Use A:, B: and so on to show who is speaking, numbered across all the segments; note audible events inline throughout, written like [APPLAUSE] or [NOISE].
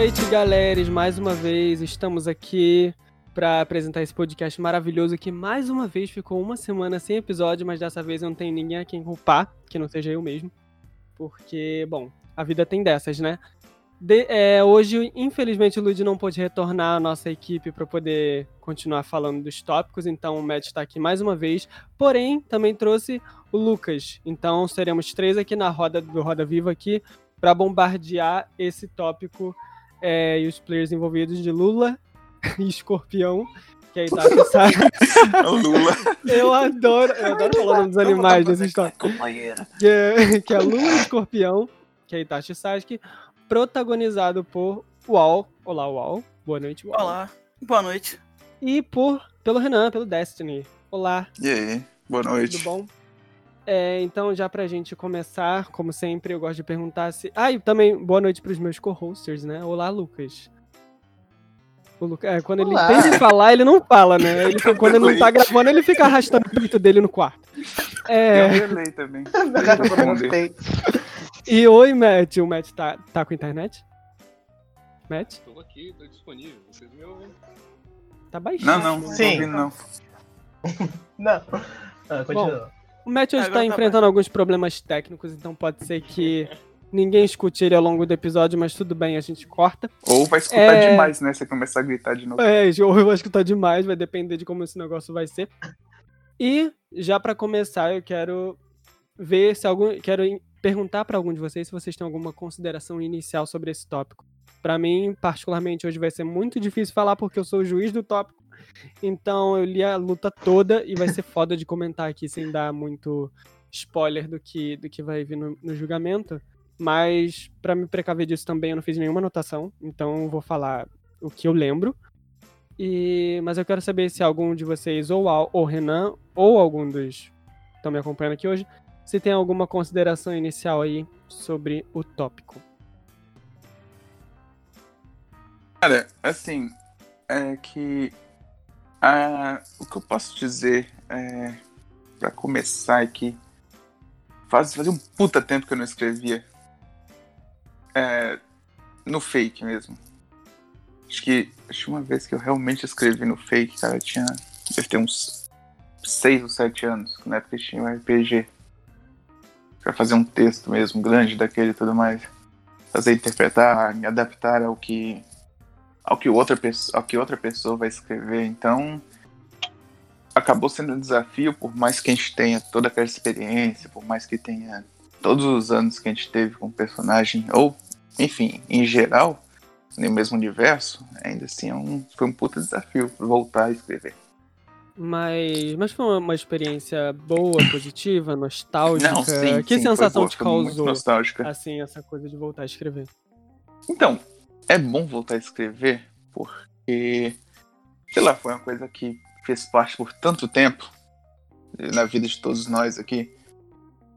A: noite, galera. Mais uma vez estamos aqui para apresentar esse podcast maravilhoso que mais uma vez ficou uma semana sem episódio, mas dessa vez não tem ninguém a quem culpar, que não seja eu mesmo. Porque, bom, a vida tem dessas, né? De, é, hoje, infelizmente, o Lud não pôde retornar à nossa equipe para poder continuar falando dos tópicos, então o Matt está aqui mais uma vez. Porém, também trouxe o Lucas. Então seremos três aqui na roda do Roda Viva aqui para bombardear esse tópico é, e os players envolvidos de Lula [LAUGHS] e Escorpião. Que aí tá [LAUGHS]
B: Lula.
A: Eu adoro, eu adoro falar o nome dos animais nesses tópicos. Que é, que é Lula e Escorpião, que é Itachi Sasuke, protagonizado por Uau. Olá, Uau. Boa noite, Uau.
C: Olá. Boa noite.
A: E por, pelo Renan, pelo Destiny. Olá.
B: E aí? Boa noite.
A: Tudo bom? É, então, já pra gente começar, como sempre, eu gosto de perguntar se. Ah, e também boa noite pros meus co-hosters, né? Olá, Lucas. O. É, quando Olá. ele tem que falar, ele não fala, né? Ele, quando ele não tá gravando, ele fica arrastando o peito dele no quarto.
B: É... Eu relei também. [LAUGHS]
A: e oi, Matt. O Matt tá, tá com internet? Matt?
D: Tô aqui, tô disponível. Vocês me ouvem?
A: Tá baixinho.
B: Não, não. Sim.
C: Não. [LAUGHS]
E: não. Ah, continua.
A: Bom, o Matt hoje está enfrentando alguns problemas técnicos, então pode ser que ninguém escute ele ao longo do episódio, mas tudo bem, a gente corta.
B: Ou vai escutar é... demais, né? Se começar a gritar de novo.
A: É, ou eu vou escutar demais, vai depender de como esse negócio vai ser. E, já para começar, eu quero ver se algum. Quero perguntar para algum de vocês se vocês têm alguma consideração inicial sobre esse tópico. Para mim, particularmente, hoje vai ser muito difícil falar porque eu sou o juiz do tópico. Então eu li a luta toda e vai ser foda de comentar aqui sem dar muito spoiler do que, do que vai vir no, no julgamento. Mas para me precaver disso também eu não fiz nenhuma anotação, então eu vou falar o que eu lembro. E, mas eu quero saber se algum de vocês, ou o Renan, ou algum dos que estão me acompanhando aqui hoje, se tem alguma consideração inicial aí sobre o tópico.
B: Cara, assim, é que ah, o que eu posso dizer é, para começar aqui, faz, fazia um puta tempo que eu não escrevia é, no fake mesmo. Acho que, acho uma vez que eu realmente escrevi no fake, cara, eu tinha, deve ter uns 6 ou 7 anos, na época tinha um RPG. Pra fazer um texto mesmo, grande daquele e tudo mais. Fazer interpretar, me adaptar ao que ao que outra pessoa, ao que outra pessoa vai escrever. Então, acabou sendo um desafio, por mais que a gente tenha toda aquela experiência, por mais que tenha todos os anos que a gente teve com o personagem, ou, enfim, em geral, no mesmo universo, ainda assim é um, foi um puta desafio voltar a escrever.
A: Mas, mas foi uma experiência boa, [COUGHS] positiva, nostálgica?
B: Não, sim,
A: que
B: sim,
A: sensação
B: boa,
A: te causou?
B: Nostálgica.
A: Assim, essa coisa de voltar a escrever.
B: Então, é bom voltar a escrever porque, sei lá, foi uma coisa que fez parte por tanto tempo na vida de todos nós aqui.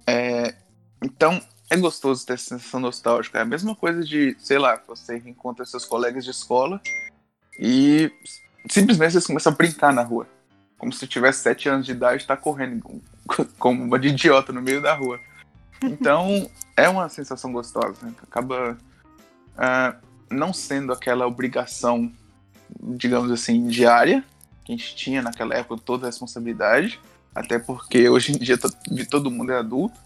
B: É, então, é gostoso ter essa sensação nostálgica. É a mesma coisa de, sei lá, você encontra seus colegas de escola e simplesmente você começa a brincar na rua. Como se tivesse sete anos de idade e está correndo como [LAUGHS] uma de idiota no meio da rua. Então, é uma sensação gostosa. Né? Acaba. Uh, não sendo aquela obrigação, digamos assim, diária, que a gente tinha naquela época toda a responsabilidade, até porque hoje em dia todo mundo é adulto,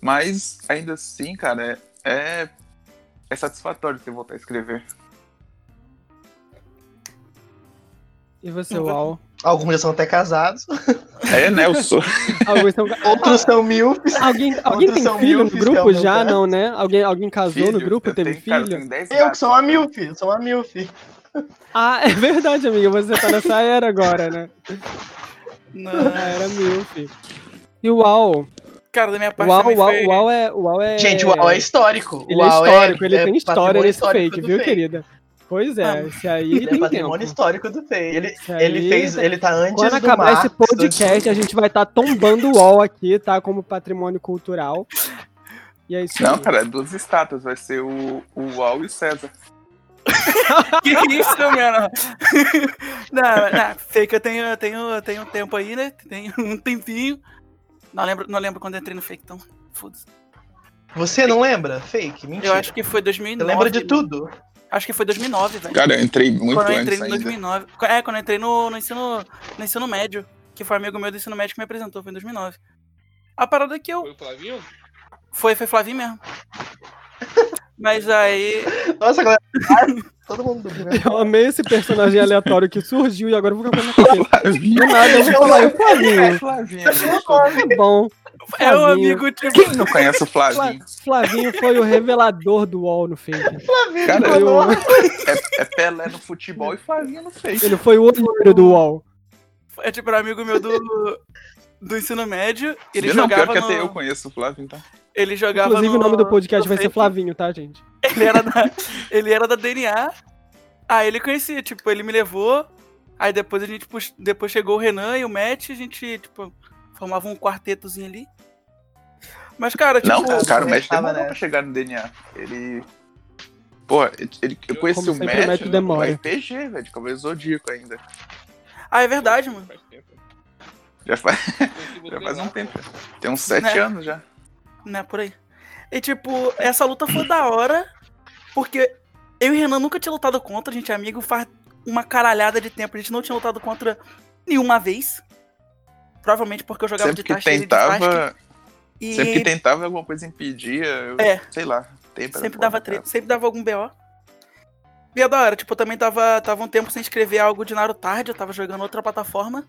B: mas ainda assim, cara, é, é, é satisfatório você voltar a escrever.
A: E você, Uau?
E: Alguns já são até casados.
B: É, né? Eu sou. [LAUGHS]
E: são... Outros são mil.
A: Alguém, alguém tem filho no grupo é já? Não, né? Alguém, alguém casou filho, no grupo, teve tenho, filho?
E: Cara, eu que sou uma milf, sou uma milf.
A: Ah, é verdade, amiga. Você tá nessa era agora, né? Não. era milf. E o UAU?
C: Cara, da minha parte
A: uau,
C: uau,
A: foi... uau, é, uau é...
E: Gente, o UAU é histórico.
A: Ele é histórico, ele é tem história nesse fake, viu, fake. querida? Pois é, ah, esse aí ele
E: é patrimônio tempo. histórico do Fei. Ele, ele fez, ele tá antes
A: Quando acabar esse podcast, a gente vai estar tá tombando o UOL aqui, tá? Como patrimônio cultural. E é isso
B: Não,
A: aí.
B: cara, é duas estátuas. Vai ser o, o UOL e o César. [LAUGHS]
C: que isso, mano? [LAUGHS] não, não, fake eu tenho, eu tenho, tenho tempo aí, né? Tenho [LAUGHS] um tempinho. Não lembro, não lembro quando entrei no fake, então foda-se.
E: Você não lembra? Fake? Mentira.
C: Eu acho que foi 2009.
E: Você lembra de tudo?
C: Acho que foi 2009, velho.
B: Cara, eu entrei muito
C: Quando eu
B: antes
C: entrei no
B: ainda.
C: 2009. É, quando eu entrei no, no, ensino, no ensino médio. Que foi um amigo meu do ensino médio que me apresentou, foi em 2009. A parada é que eu.
D: Foi o Flavinho?
C: Foi, foi Flavinho mesmo. [LAUGHS] Mas aí.
E: Nossa, galera. [LAUGHS] Todo mundo do primeiro.
A: Eu amei esse personagem aleatório que surgiu e agora eu vou ficar na cabeça.
B: Flavinho.
A: Do nada eu vou falar, o
B: É,
A: Flavinho?
B: Flavinho.
A: Tá bom.
C: É um
A: Flavinho.
C: amigo tipo.
B: Quem não conhece o
A: Fla-
B: Flavinho?
A: Flavinho foi o revelador do UOL no fake.
B: Cara,
A: Foi o- [LAUGHS]
B: é, é Pelé no futebol e Flavinho no Face.
A: ele foi o olheiro do UOL.
C: É tipo um amigo meu do. Do ensino médio. Ele
B: não, pior
C: jogava.
B: que
C: No,
B: até eu conheço o Flavinho, tá?
C: Ele jogava.
A: Inclusive,
C: no,
A: o nome do podcast
C: no
A: vai ser. Flavinho, tá, gente?
C: Ele era da, ele era da DNA. Aí ele conhecia, tipo, ele me levou. Aí depois a gente pux- depois chegou o Renan e o Matt, a gente, tipo, formava um quartetozinho ali. Mas, cara, tipo.
B: Não, cara, o Matt demorou pra chegar no DNA. Ele. Pô, ele, eu conheci
A: Como
B: o
A: o
B: Matt no
A: demora.
B: RPG, velho, de Cavaleiro Zodíaco ainda.
C: Ah, é verdade, mano.
D: Faz tempo.
B: Já faz, [LAUGHS] já faz um tempo. Tem uns sete
C: Né?
B: anos já.
C: Né, por aí. E, tipo, essa luta foi da hora. Porque eu e o Renan nunca tinha lutado contra, a gente é amigo faz uma caralhada de tempo. A gente não tinha lutado contra nenhuma vez. Provavelmente porque eu jogava
B: Sempre
C: de
B: que
C: de
B: tentava.
C: E
B: Sempre que tentava alguma coisa impedia. Eu,
C: É.
B: Sei lá.
C: Sempre dava treta, sempre dava algum BO. E é da hora, tipo, eu também tava, tava um tempo sem escrever algo de Naruto tarde, eu tava jogando outra plataforma.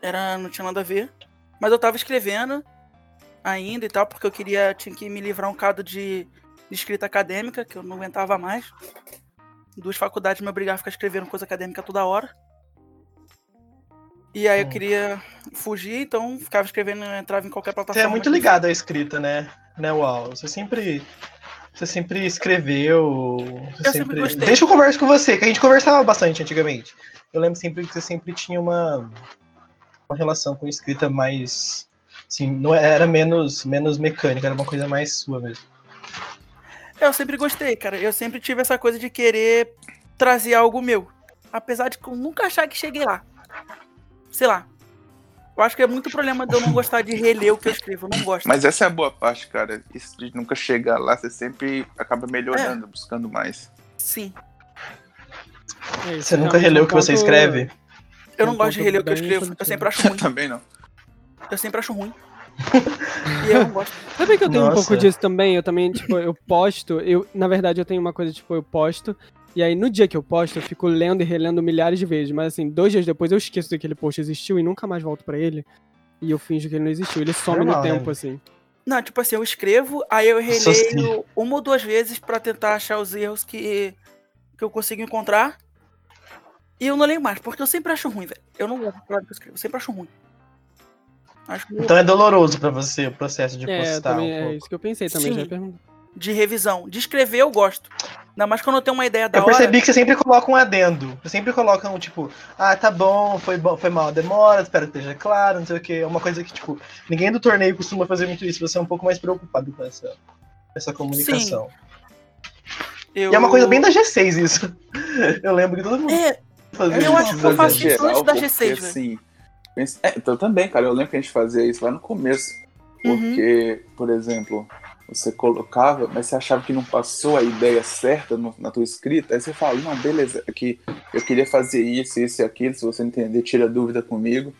C: Era, não tinha nada a ver. Mas eu tava escrevendo ainda e tal, porque eu queria, tinha que me livrar um bocado de, de escrita acadêmica, que eu não aguentava mais. Duas faculdades me obrigavam a ficar escrevendo coisa acadêmica toda hora. E aí eu queria fugir, então ficava escrevendo, entrava em qualquer plataforma.
E: Você é muito ligado à escrita, né? Né, Uau? Você sempre. Você sempre escreveu. Você
C: Eu sempre gostei.
E: Deixa eu conversar com você, que a gente conversava bastante antigamente. Eu lembro sempre que você sempre tinha uma, uma relação com escrita mais. Assim, não era menos, menos mecânica, era uma coisa mais sua mesmo.
C: Eu sempre gostei, cara. Eu sempre tive essa coisa de querer trazer algo meu. Apesar de nunca achar que cheguei lá. Sei lá. Eu acho que é muito problema de eu não gostar de reler o que eu escrevo. Eu não gosto.
B: Mas essa é a boa parte, cara. Isso de nunca chegar lá, você sempre acaba melhorando,
C: É.
B: buscando mais.
C: Sim.
A: É
E: Você nunca
A: realmente
E: releu
A: é
E: o
A: um
E: que você escreve?
C: Eu
A: É
C: não
A: um
C: gosto de reler o que eu escrevo. Eu sempre acho ruim. [LAUGHS]
B: Também não.
C: Eu sempre acho ruim. [LAUGHS] e eu não gosto.
A: Sabe que eu tenho um
E: Nossa.
A: pouco disso também? Eu também, tipo, eu posto, eu, na verdade, eu tenho uma coisa, tipo, eu posto, e aí no dia que eu posto, eu fico lendo e relendo milhares de vezes, mas assim, dois dias depois eu esqueço que aquele post existiu e nunca mais volto pra ele, e eu finjo que ele não existiu. Ele some
E: Normal,
A: no
E: né?
A: tempo, assim.
C: Não, tipo assim, eu escrevo, aí eu releio uma ou duas vezes pra tentar achar os erros que, que eu consigo encontrar. E eu não leio mais, porque eu sempre acho ruim, velho. Eu não gosto do que eu escrevo, eu sempre acho ruim. Acho
E: Então é doloroso pra você o processo de
A: É,
E: postar
A: também,
E: um
A: é
E: pouco.
A: isso que eu pensei também,
C: Sim.
A: já perguntei.
C: de revisão. De escrever eu gosto. Ainda mais quando eu tenho uma ideia da
E: Eu
C: hora.
E: percebi que você sempre coloca um adendo. Você sempre coloca um tipo, ah, tá bom, foi, bom, foi mal a demora, espero que esteja claro, não sei o que. É uma coisa que, tipo, ninguém do torneio costuma fazer muito isso. Você é um pouco mais preocupado com essa, essa comunicação.
C: eu...
E: E é uma coisa bem da G6 isso. [LAUGHS] Eu lembro que todo mundo
C: É,
E: fazia
C: eu
E: isso.
C: acho que eu faço isso antes da
B: porque,
C: G6, velho.
B: assim, pensa- é, então também, cara, eu lembro que a gente fazia isso lá no começo.
C: Uhum.
B: Porque, por exemplo, você colocava, mas você achava que não passou a ideia certa no- na tua escrita, aí você fala, não, beleza, aqui eu queria fazer isso, isso e aquilo, se você entender, tira dúvida comigo.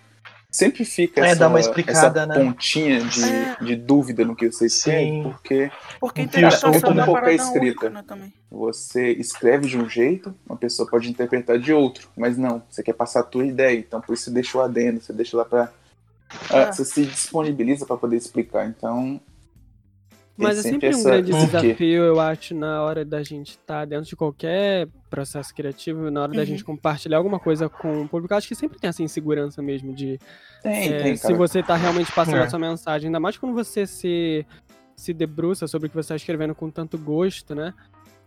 B: Sempre fica
E: É,
B: essa,
E: dá uma explicada,
B: essa
E: né?
B: pontinha de,
C: É.
B: de dúvida no que você escreve,
E: Sim.
B: porque
C: porque é uma
B: Como é escrita.
C: única, né, também.
B: você escreve de um jeito, uma pessoa pode interpretar de outro, mas não, você quer passar a tua ideia, então por isso você deixa o adendo, você deixa lá pra. ah,
C: É.
B: Você se disponibiliza pra poder explicar, então.
A: Mas é sempre um
B: essa-
A: grande desafio, eu acho, na hora da gente estar dentro de qualquer processo criativo, na hora da
C: Uhum.
A: gente compartilhar alguma coisa com o público. Acho que sempre tem essa insegurança mesmo de
B: Tem,
A: é,
B: tem,
A: se você tá realmente passando
E: É.
A: a sua mensagem. Ainda mais quando você se, se debruça sobre o que você tá escrevendo com tanto gosto, né?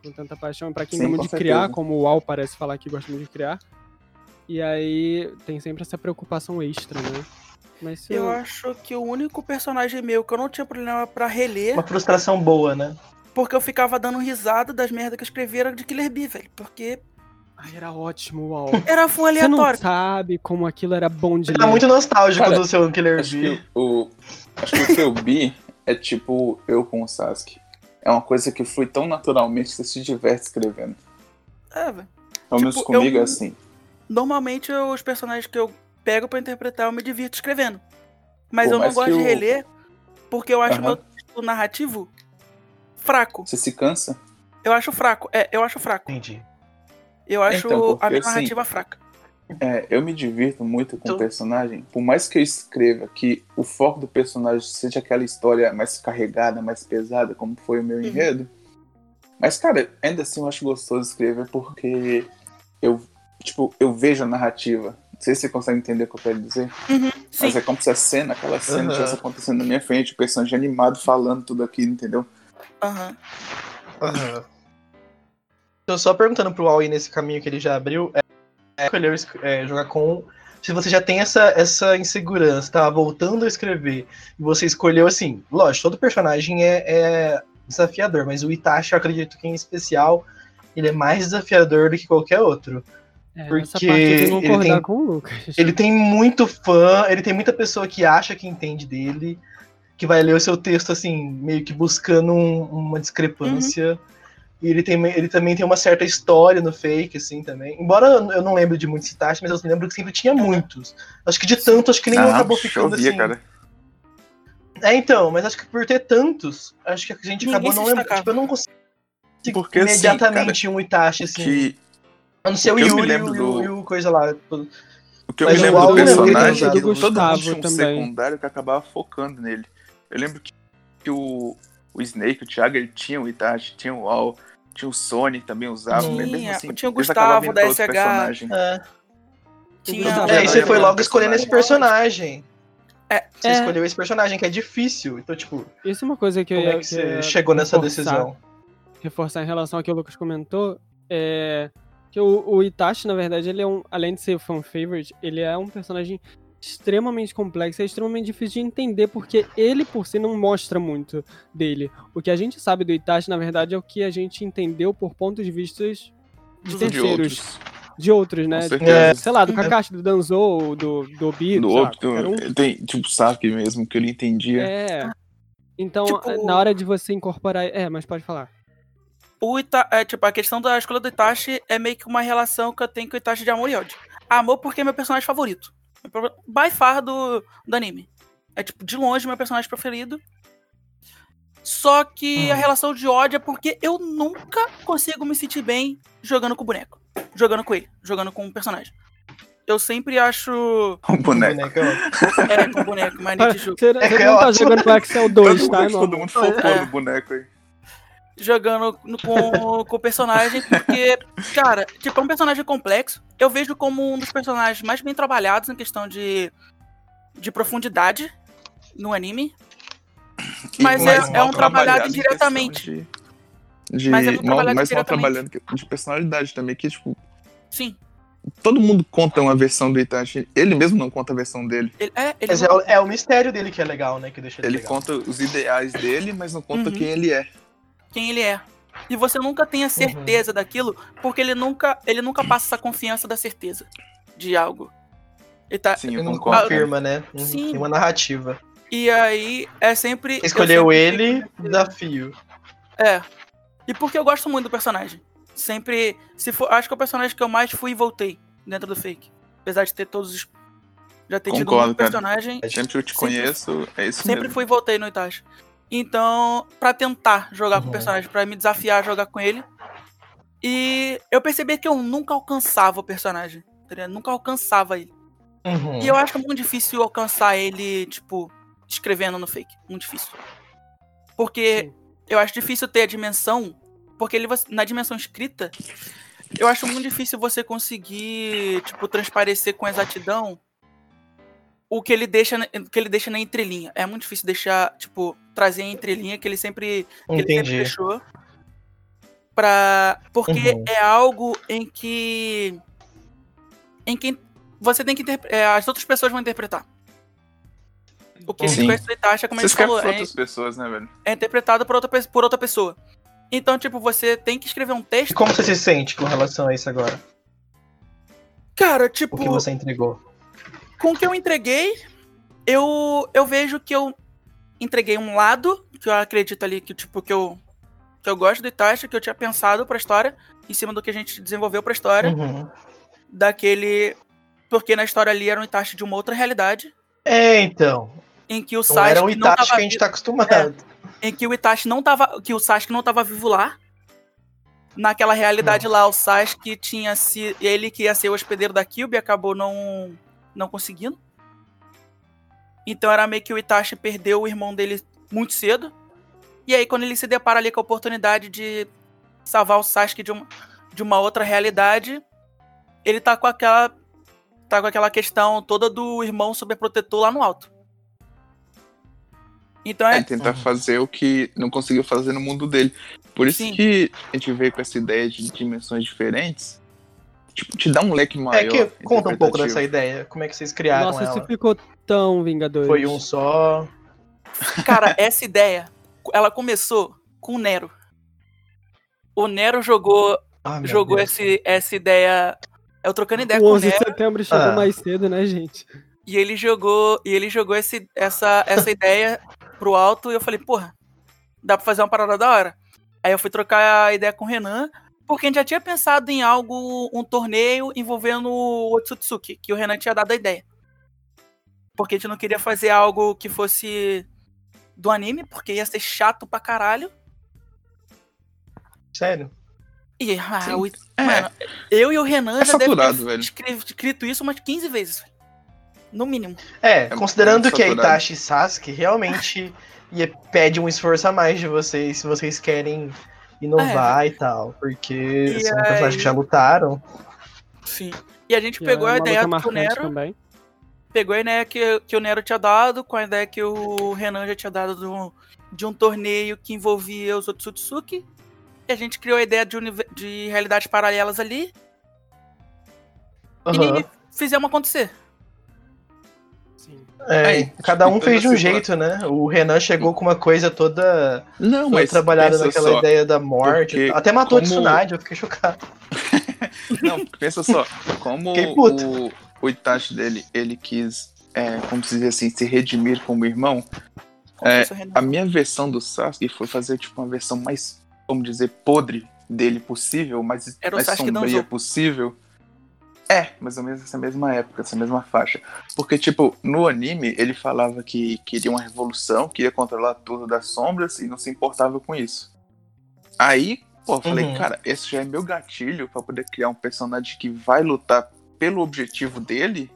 A: Com tanta paixão. Pra quem
B: Sim,
A: gosta muito de criar,
B: certeza.
A: como o Al parece falar que gosta muito de criar. E aí tem sempre essa preocupação extra, né? Mas se
C: Eu acho que o único personagem meu que eu não tinha problema pra reler,
E: Uma frustração boa, né?
C: porque eu ficava dando risada das merdas que eu escrevia era de Killer Bee, velho. Porque
A: Ai, era ótimo, Uau. [LAUGHS]
C: era full
A: Você não
C: aleatório.
A: sabe como aquilo era bom de
E: Tá
A: ler.
E: muito nostálgico
B: Cara,
E: do seu Killer
B: Acho
E: Bee.
B: que o, acho que o seu bi é tipo eu com o Sasuke. é uma coisa que flui tão naturalmente que você se diverte escrevendo.
C: É, velho.
B: Pelo menos
C: Tipo,
B: comigo
C: eu-
B: é assim.
C: Normalmente eu- os personagens que eu pego pra interpretar eu me divirto escrevendo. Mas
B: Pô,
C: eu não gosto de reler porque eu acho
B: Aham.
C: meu texto narrativo fraco.
B: Você se cansa?
C: Eu acho fraco. É, eu acho fraco.
E: Entendi.
C: Eu acho
B: Então, porque
C: a minha
B: assim,
C: narrativa fraca.
B: É, eu me divirto muito com o
E: Então-
B: personagem. Por mais que eu escreva que o foco do personagem seja aquela história mais carregada, mais pesada, como foi o meu
C: Uhum.
B: enredo. Mas, cara, ainda assim eu acho gostoso escrever porque eu, tipo, eu vejo a narrativa. Não sei se você consegue entender o que eu quero dizer.
C: Sim.
B: Mas é como se a cena, aquela cena
E: Aham.
B: estivesse acontecendo na minha frente, o personagem animado falando tudo aquilo, entendeu?
C: Aham.
E: Aham. Então, só perguntando pro Aui nesse caminho que ele já abriu, é, é, escolheu es- é, jogar com. Se você já tem essa, essa insegurança, tá voltando a escrever, e você escolheu assim, lógico, todo personagem é, é desafiador, mas o Itachi, eu acredito que em especial, ele é mais desafiador do que qualquer outro.
A: É,
E: Porque
A: essa parte eu vou
E: ele
A: concordar
E: tem-
A: com o Lucas.
E: Ele tem muito fã, ele tem muita pessoa que acha que entende dele, que vai ler o seu texto assim, meio que buscando um- uma discrepância. E ele, tem, ele também tem uma certa história no fake, assim, também. Embora eu não lembre de muitos Itachi, mas eu lembro que sempre tinha muitos. Acho que de tanto, acho que nenhum
B: Ah,
E: acabou ficando
B: chovia,
E: assim.
B: cara.
E: É, então, mas acho que por ter tantos, acho que a gente
C: Ninguém
E: acabou não lembrando. Tipo, eu não consigo
B: Porque, assim,
E: imediatamente um Itachi, assim.
B: Que
E: a não ser o
B: o que eu me
E: Yuri e
B: lembro
E: o,
B: do-
E: e o coisa lá.
B: O que eu
E: Mas
B: me lembro do personagem, é que todo
A: Gustavo
B: mundo tinha um
A: também.
B: secundário que acabava focando nele. Eu lembro que, que o, o Snake, o Thiago, ele tinha o Itachi, tinha o Al, tinha o Sonic também usava, mas mesmo
C: Tinha,
B: assim,
C: tinha o Gustavo da SH.
B: personagem.
E: É.
C: Tinha
A: Gustavo,
E: É, e você foi logo escolhendo esse personagem.
C: É.
E: Você
A: É.
E: escolheu esse personagem, que é difícil. Então, tipo,
A: Isso é uma coisa que eu
E: como
A: ia,
E: é que
A: que
E: você chegou nessa
A: reforçar-
E: decisão?
A: reforçar em relação ao que o Lucas comentou, é que o, o Itachi, na verdade, ele é um, além de ser fan favorite, ele é um personagem extremamente complexo, é extremamente difícil de entender porque ele por si não mostra muito dele. O que a gente sabe do Itachi, na verdade, é o que a gente entendeu por pontos de vista de terceiros,
B: outros.
A: de outros, né?
E: É.
A: Sei lá, do
C: Uhum.
A: Kakashi, do Danzo, do, do Obito,
B: Do outro,
A: um.
B: tem tipo saque mesmo, que ele entendia.
A: É. Então,
C: Tipo-
A: na hora de você incorporar. É, mas pode falar.
C: O Ita... é, tipo, a questão da escolha do Itachi é meio que uma relação que eu tenho com o Itachi de amor e ódio. Amor porque é meu personagem favorito. By far do, do anime. É, tipo, de longe meu personagem preferido. Só que
E: Hum.
C: a relação de ódio é porque eu nunca consigo me sentir bem jogando com o boneco. Jogando com ele. Jogando com o personagem. Eu sempre acho.
B: O [LAUGHS] boneco.
E: Boneco é.
C: É, com o boneco, mas nem de jogo.
A: Você,
E: É
A: você
E: que
A: não
E: é
A: tá
E: ótimo.
A: jogando com Excel 2,
B: todo,
A: tá,
B: mundo, todo mundo focou
C: É.
B: no boneco aí.
C: Jogando no- com, com o personagem, porque, cara, tipo, é um personagem complexo. Eu vejo como um dos personagens mais bem trabalhados em questão de, de profundidade no anime. Mas é- é um trabalhado indiretamente.
B: De, de
C: Mas é um
B: mal,
C: trabalhado
B: mais mal trabalhando de personalidade também, que tipo,
C: Sim.
B: todo mundo conta uma versão do Itachi, ele mesmo não conta a versão dele.
C: Ele, é, ele
E: Mas é,
C: não-
E: o- é o mistério dele que é legal, né? Que deixa ele,
B: Ele
E: legal.
B: conta os ideais dele, mas não conta
C: Uhum.
B: quem ele é.
C: Quem ele é. E você nunca tem a certeza daquilo, porque ele nunca, ele nunca passa essa confiança da certeza de algo. Ele tá,
B: Sim,
E: Ele não confirma, né? Uhum,
C: Sim.
E: Tem uma narrativa.
C: e aí é sempre. eu
E: Escolheu
C: sempre
E: ele, desafio.
C: É. E porque eu gosto muito do personagem. Sempre. Se for, acho que é o personagem que eu mais fui e voltei dentro do fake. Apesar de ter todos os. Já ter tido
B: Concordo,
C: um
B: cara.
C: personagem.
B: Sempre que eu te
C: Sempre-
B: conheço, é isso
C: Sempre
B: mesmo.
C: fui e voltei no Itachi. Então, pra tentar jogar com o
E: Uhum.
C: personagem, pra me desafiar a jogar com ele. E eu percebi que eu nunca alcançava o personagem. tá? Nunca alcançava ele.
E: Uhum.
C: E eu acho muito difícil alcançar ele, tipo, escrevendo no fake. Muito difícil. Porque
A: Sim.
C: eu acho difícil ter a dimensão. Porque ele, na dimensão escrita, eu acho muito difícil você conseguir, tipo, transparecer com exatidão o que ele deixa, o que ele deixa na entrelinha. É muito difícil deixar, tipo, trazer a entrelinha que ele sempre, que ele sempre deixou. Pra, porque
E: Uhum.
C: é algo em que. Em que você tem que é, as outras pessoas vão interpretar. O que a gente
B: Sim.
C: do Itachi, é como
B: Você escreve
C: falou,
B: pra
C: é,
B: outras pessoas, né, velho?
C: é interpretado por outra, por outra pessoa. Então, tipo, você tem que escrever um
E: E
C: texto.
E: como você se sente com relação a isso agora?
C: Cara, tipo,
E: O que você entregou?
C: Com o que eu entreguei, eu, eu vejo que eu entreguei um lado, que eu acredito ali que, tipo, que eu Que eu gosto do Itachi, que eu tinha pensado pra história, em cima do que a gente desenvolveu pra história,
E: Uhum.
C: daquele. Porque na história ali era um Itachi de uma outra realidade,
E: É, então.
C: em que o
E: Não
C: Sasuke
E: era o
C: não
E: Itachi
C: tava
E: que a gente tá acostumado.
C: em que o Itachi não tava, que o Sasuke não tava vivo lá. Naquela realidade lá, o Sasuke tinha se ele que ia ser o hospedeiro da Kyuubi acabou não não conseguindo. Então era meio que o Itachi perdeu o irmão dele muito cedo. E aí quando ele se depara ali com a oportunidade de salvar o Sasuke de, um, de uma outra realidade, ele tá com aquela tá com aquela questão toda do irmão superprotetor lá no alto. Então é,
B: É, tentar
E: Uhum.
B: fazer o que não conseguiu fazer no mundo dele. Por isso
C: Sim.
B: que a gente veio com essa ideia de dimensões diferentes. Tipo, te dá um leque maior.
E: É que conta um pouco dessa ideia. Como é que vocês criaram
A: Nossa,
E: ela?
A: isso ficou tão Vingadores.
E: Foi um só.
C: Cara, essa ideia, ela começou com o Nero. O Nero jogou,
E: Ah,
C: jogou
E: Deus.
C: esse, essa ideia. Eu trocando ideia
A: O
C: com o
A: 11 de
C: Nero.
A: setembro chegou
E: Ah.
A: mais cedo, né, gente?
C: E ele jogou, e ele jogou esse, essa, essa ideia pro alto e eu falei, porra, dá pra fazer uma parada da hora. Aí eu fui trocar a ideia com o Renan, porque a gente já tinha pensado em algo, um torneio envolvendo o Otsutsuki, que o Renan tinha dado a ideia. Porque a gente não queria fazer algo que fosse do anime, porque ia ser chato pra caralho.
E: Sério?
C: E, ah,
B: Sim.
C: o-
B: É,
C: mano, eu e o Renan
B: É
C: já deve
B: saturado,
C: ter
B: velho.
C: escrevi- escrito isso umas 15 vezes. No mínimo.
E: É,
B: É
E: considerando que
B: saturado.
E: Itachi e Sasuke, realmente [LAUGHS] ia, pede um esforço a mais de vocês, se vocês querem inovar e tal. Porque
C: E
E: são personagens
C: aí-
E: que já lutaram.
C: Sim. E a gente
A: E
C: pegou
A: é
C: a
A: uma
C: ideia
A: luta
C: que Nero.
A: também.
C: Pegou a ideia que, que o Nero tinha dado, com a ideia que o Renan já tinha dado do- de um torneio que envolvia os Otsutsuki. E a gente criou a ideia de, de realidades paralelas ali
E: Aham.
C: e fizemos acontecer.
A: Sim.
E: É, cada um
B: toda
E: fez de um
B: essa
E: jeito, né? O Renan chegou com uma coisa toda,
B: Não,
E: toda
B: mas
E: trabalhada naquela
B: só.
E: ideia da morte. Até matou a
B: como-
E: Tsunade, eu fiquei chocado. [LAUGHS]
B: Não, pensa só, como o, o Itachi dele, ele quis, é, como se diz assim, se redimir como irmão, É, a minha versão do Sasuke foi fazer, tipo, uma versão mais, vamos dizer, podre dele possível, mais,
C: Era o
B: mais
C: Sasuke
B: sombria possível. É, mais ou menos essa mesma época, essa mesma faixa. Porque, tipo, no anime, ele falava que queria uma revolução, queria controlar tudo das sombras e não se importava com isso. Aí, pô, eu falei,
E: Uhum.
B: cara, esse já é meu gatilho pra poder criar um personagem que vai lutar pelo objetivo dele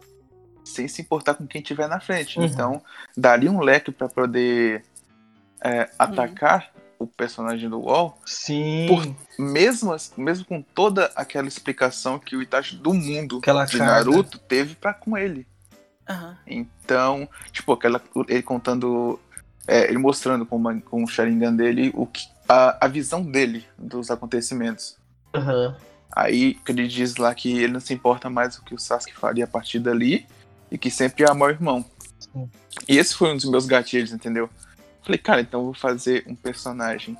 B: sem se importar com quem tiver na frente.
E: Uhum.
B: Então, daria um leque pra poder é, atacar o personagem do Wall,
E: Sim.
B: Por- mesmo, mesmo com toda aquela explicação que o Itachi do mundo
E: Aquela
B: de. Naruto teve pra com ele.
C: Aham.
B: Então, tipo, aquela, ele contando, é, ele mostrando com, uma- com o Sharingan dele o que, a, a visão dele dos acontecimentos.
E: Aham.
B: Aí que ele diz lá que ele não se importa mais o que o Sasuke faria a partir dali e que sempre ama o irmão.
E: Sim.
B: E esse foi um dos meus gatilhos, entendeu? Falei, cara, então eu vou fazer um personagem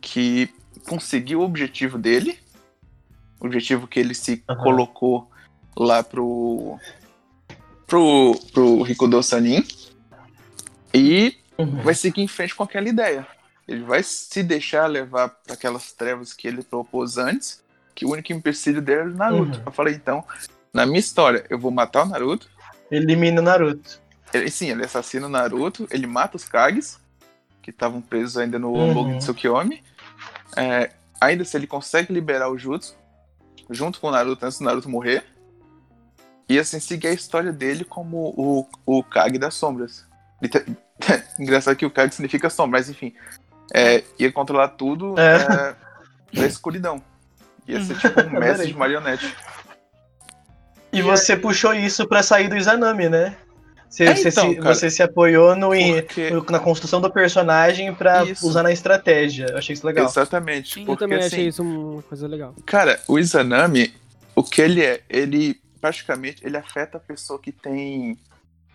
B: que conseguiu o objetivo dele, o objetivo que ele se
E: Aham.
B: colocou lá pro pro, pro Rikudo Sanin e
E: Uhum.
B: vai seguir em frente com aquela ideia. Ele vai se deixar levar para aquelas trevas que ele propôs antes, que o único empecilho dele era o Naruto.
E: Uhum.
B: Eu falei, então, na minha história, eu vou matar o Naruto.
E: Elimina o Naruto.
B: Ele, sim, ele assassina o Naruto, ele mata os Kages, que estavam presos ainda no
E: Uhum.
B: De Tsukiyomi. É, ainda se ele consegue liberar o Jutsu, junto com o Naruto, antes do Naruto morrer. E assim, seguir a história dele como o, o Kage das Sombras. [LAUGHS] Engraçado que o Kage significa sombra, mas enfim. É, ia controlar tudo
E: É.
B: é, da escuridão. Ia ser tipo um [LAUGHS] mestre de marionete.
E: E
C: E
E: você puxou isso pra sair do Izanami, né? Você,
B: É,
E: você
B: então,
E: se,
B: cara.
E: você se apoiou no,
B: Porque-
E: na construção do personagem pra
B: Isso.
E: usar na estratégia. Eu achei isso legal.
B: Exatamente.
C: Sim, eu
A: Eu
B: porque,
A: também
B: assim,
A: achei isso uma coisa legal.
B: Cara, o Izanami, o que ele é? Ele praticamente ele afeta a pessoa que tem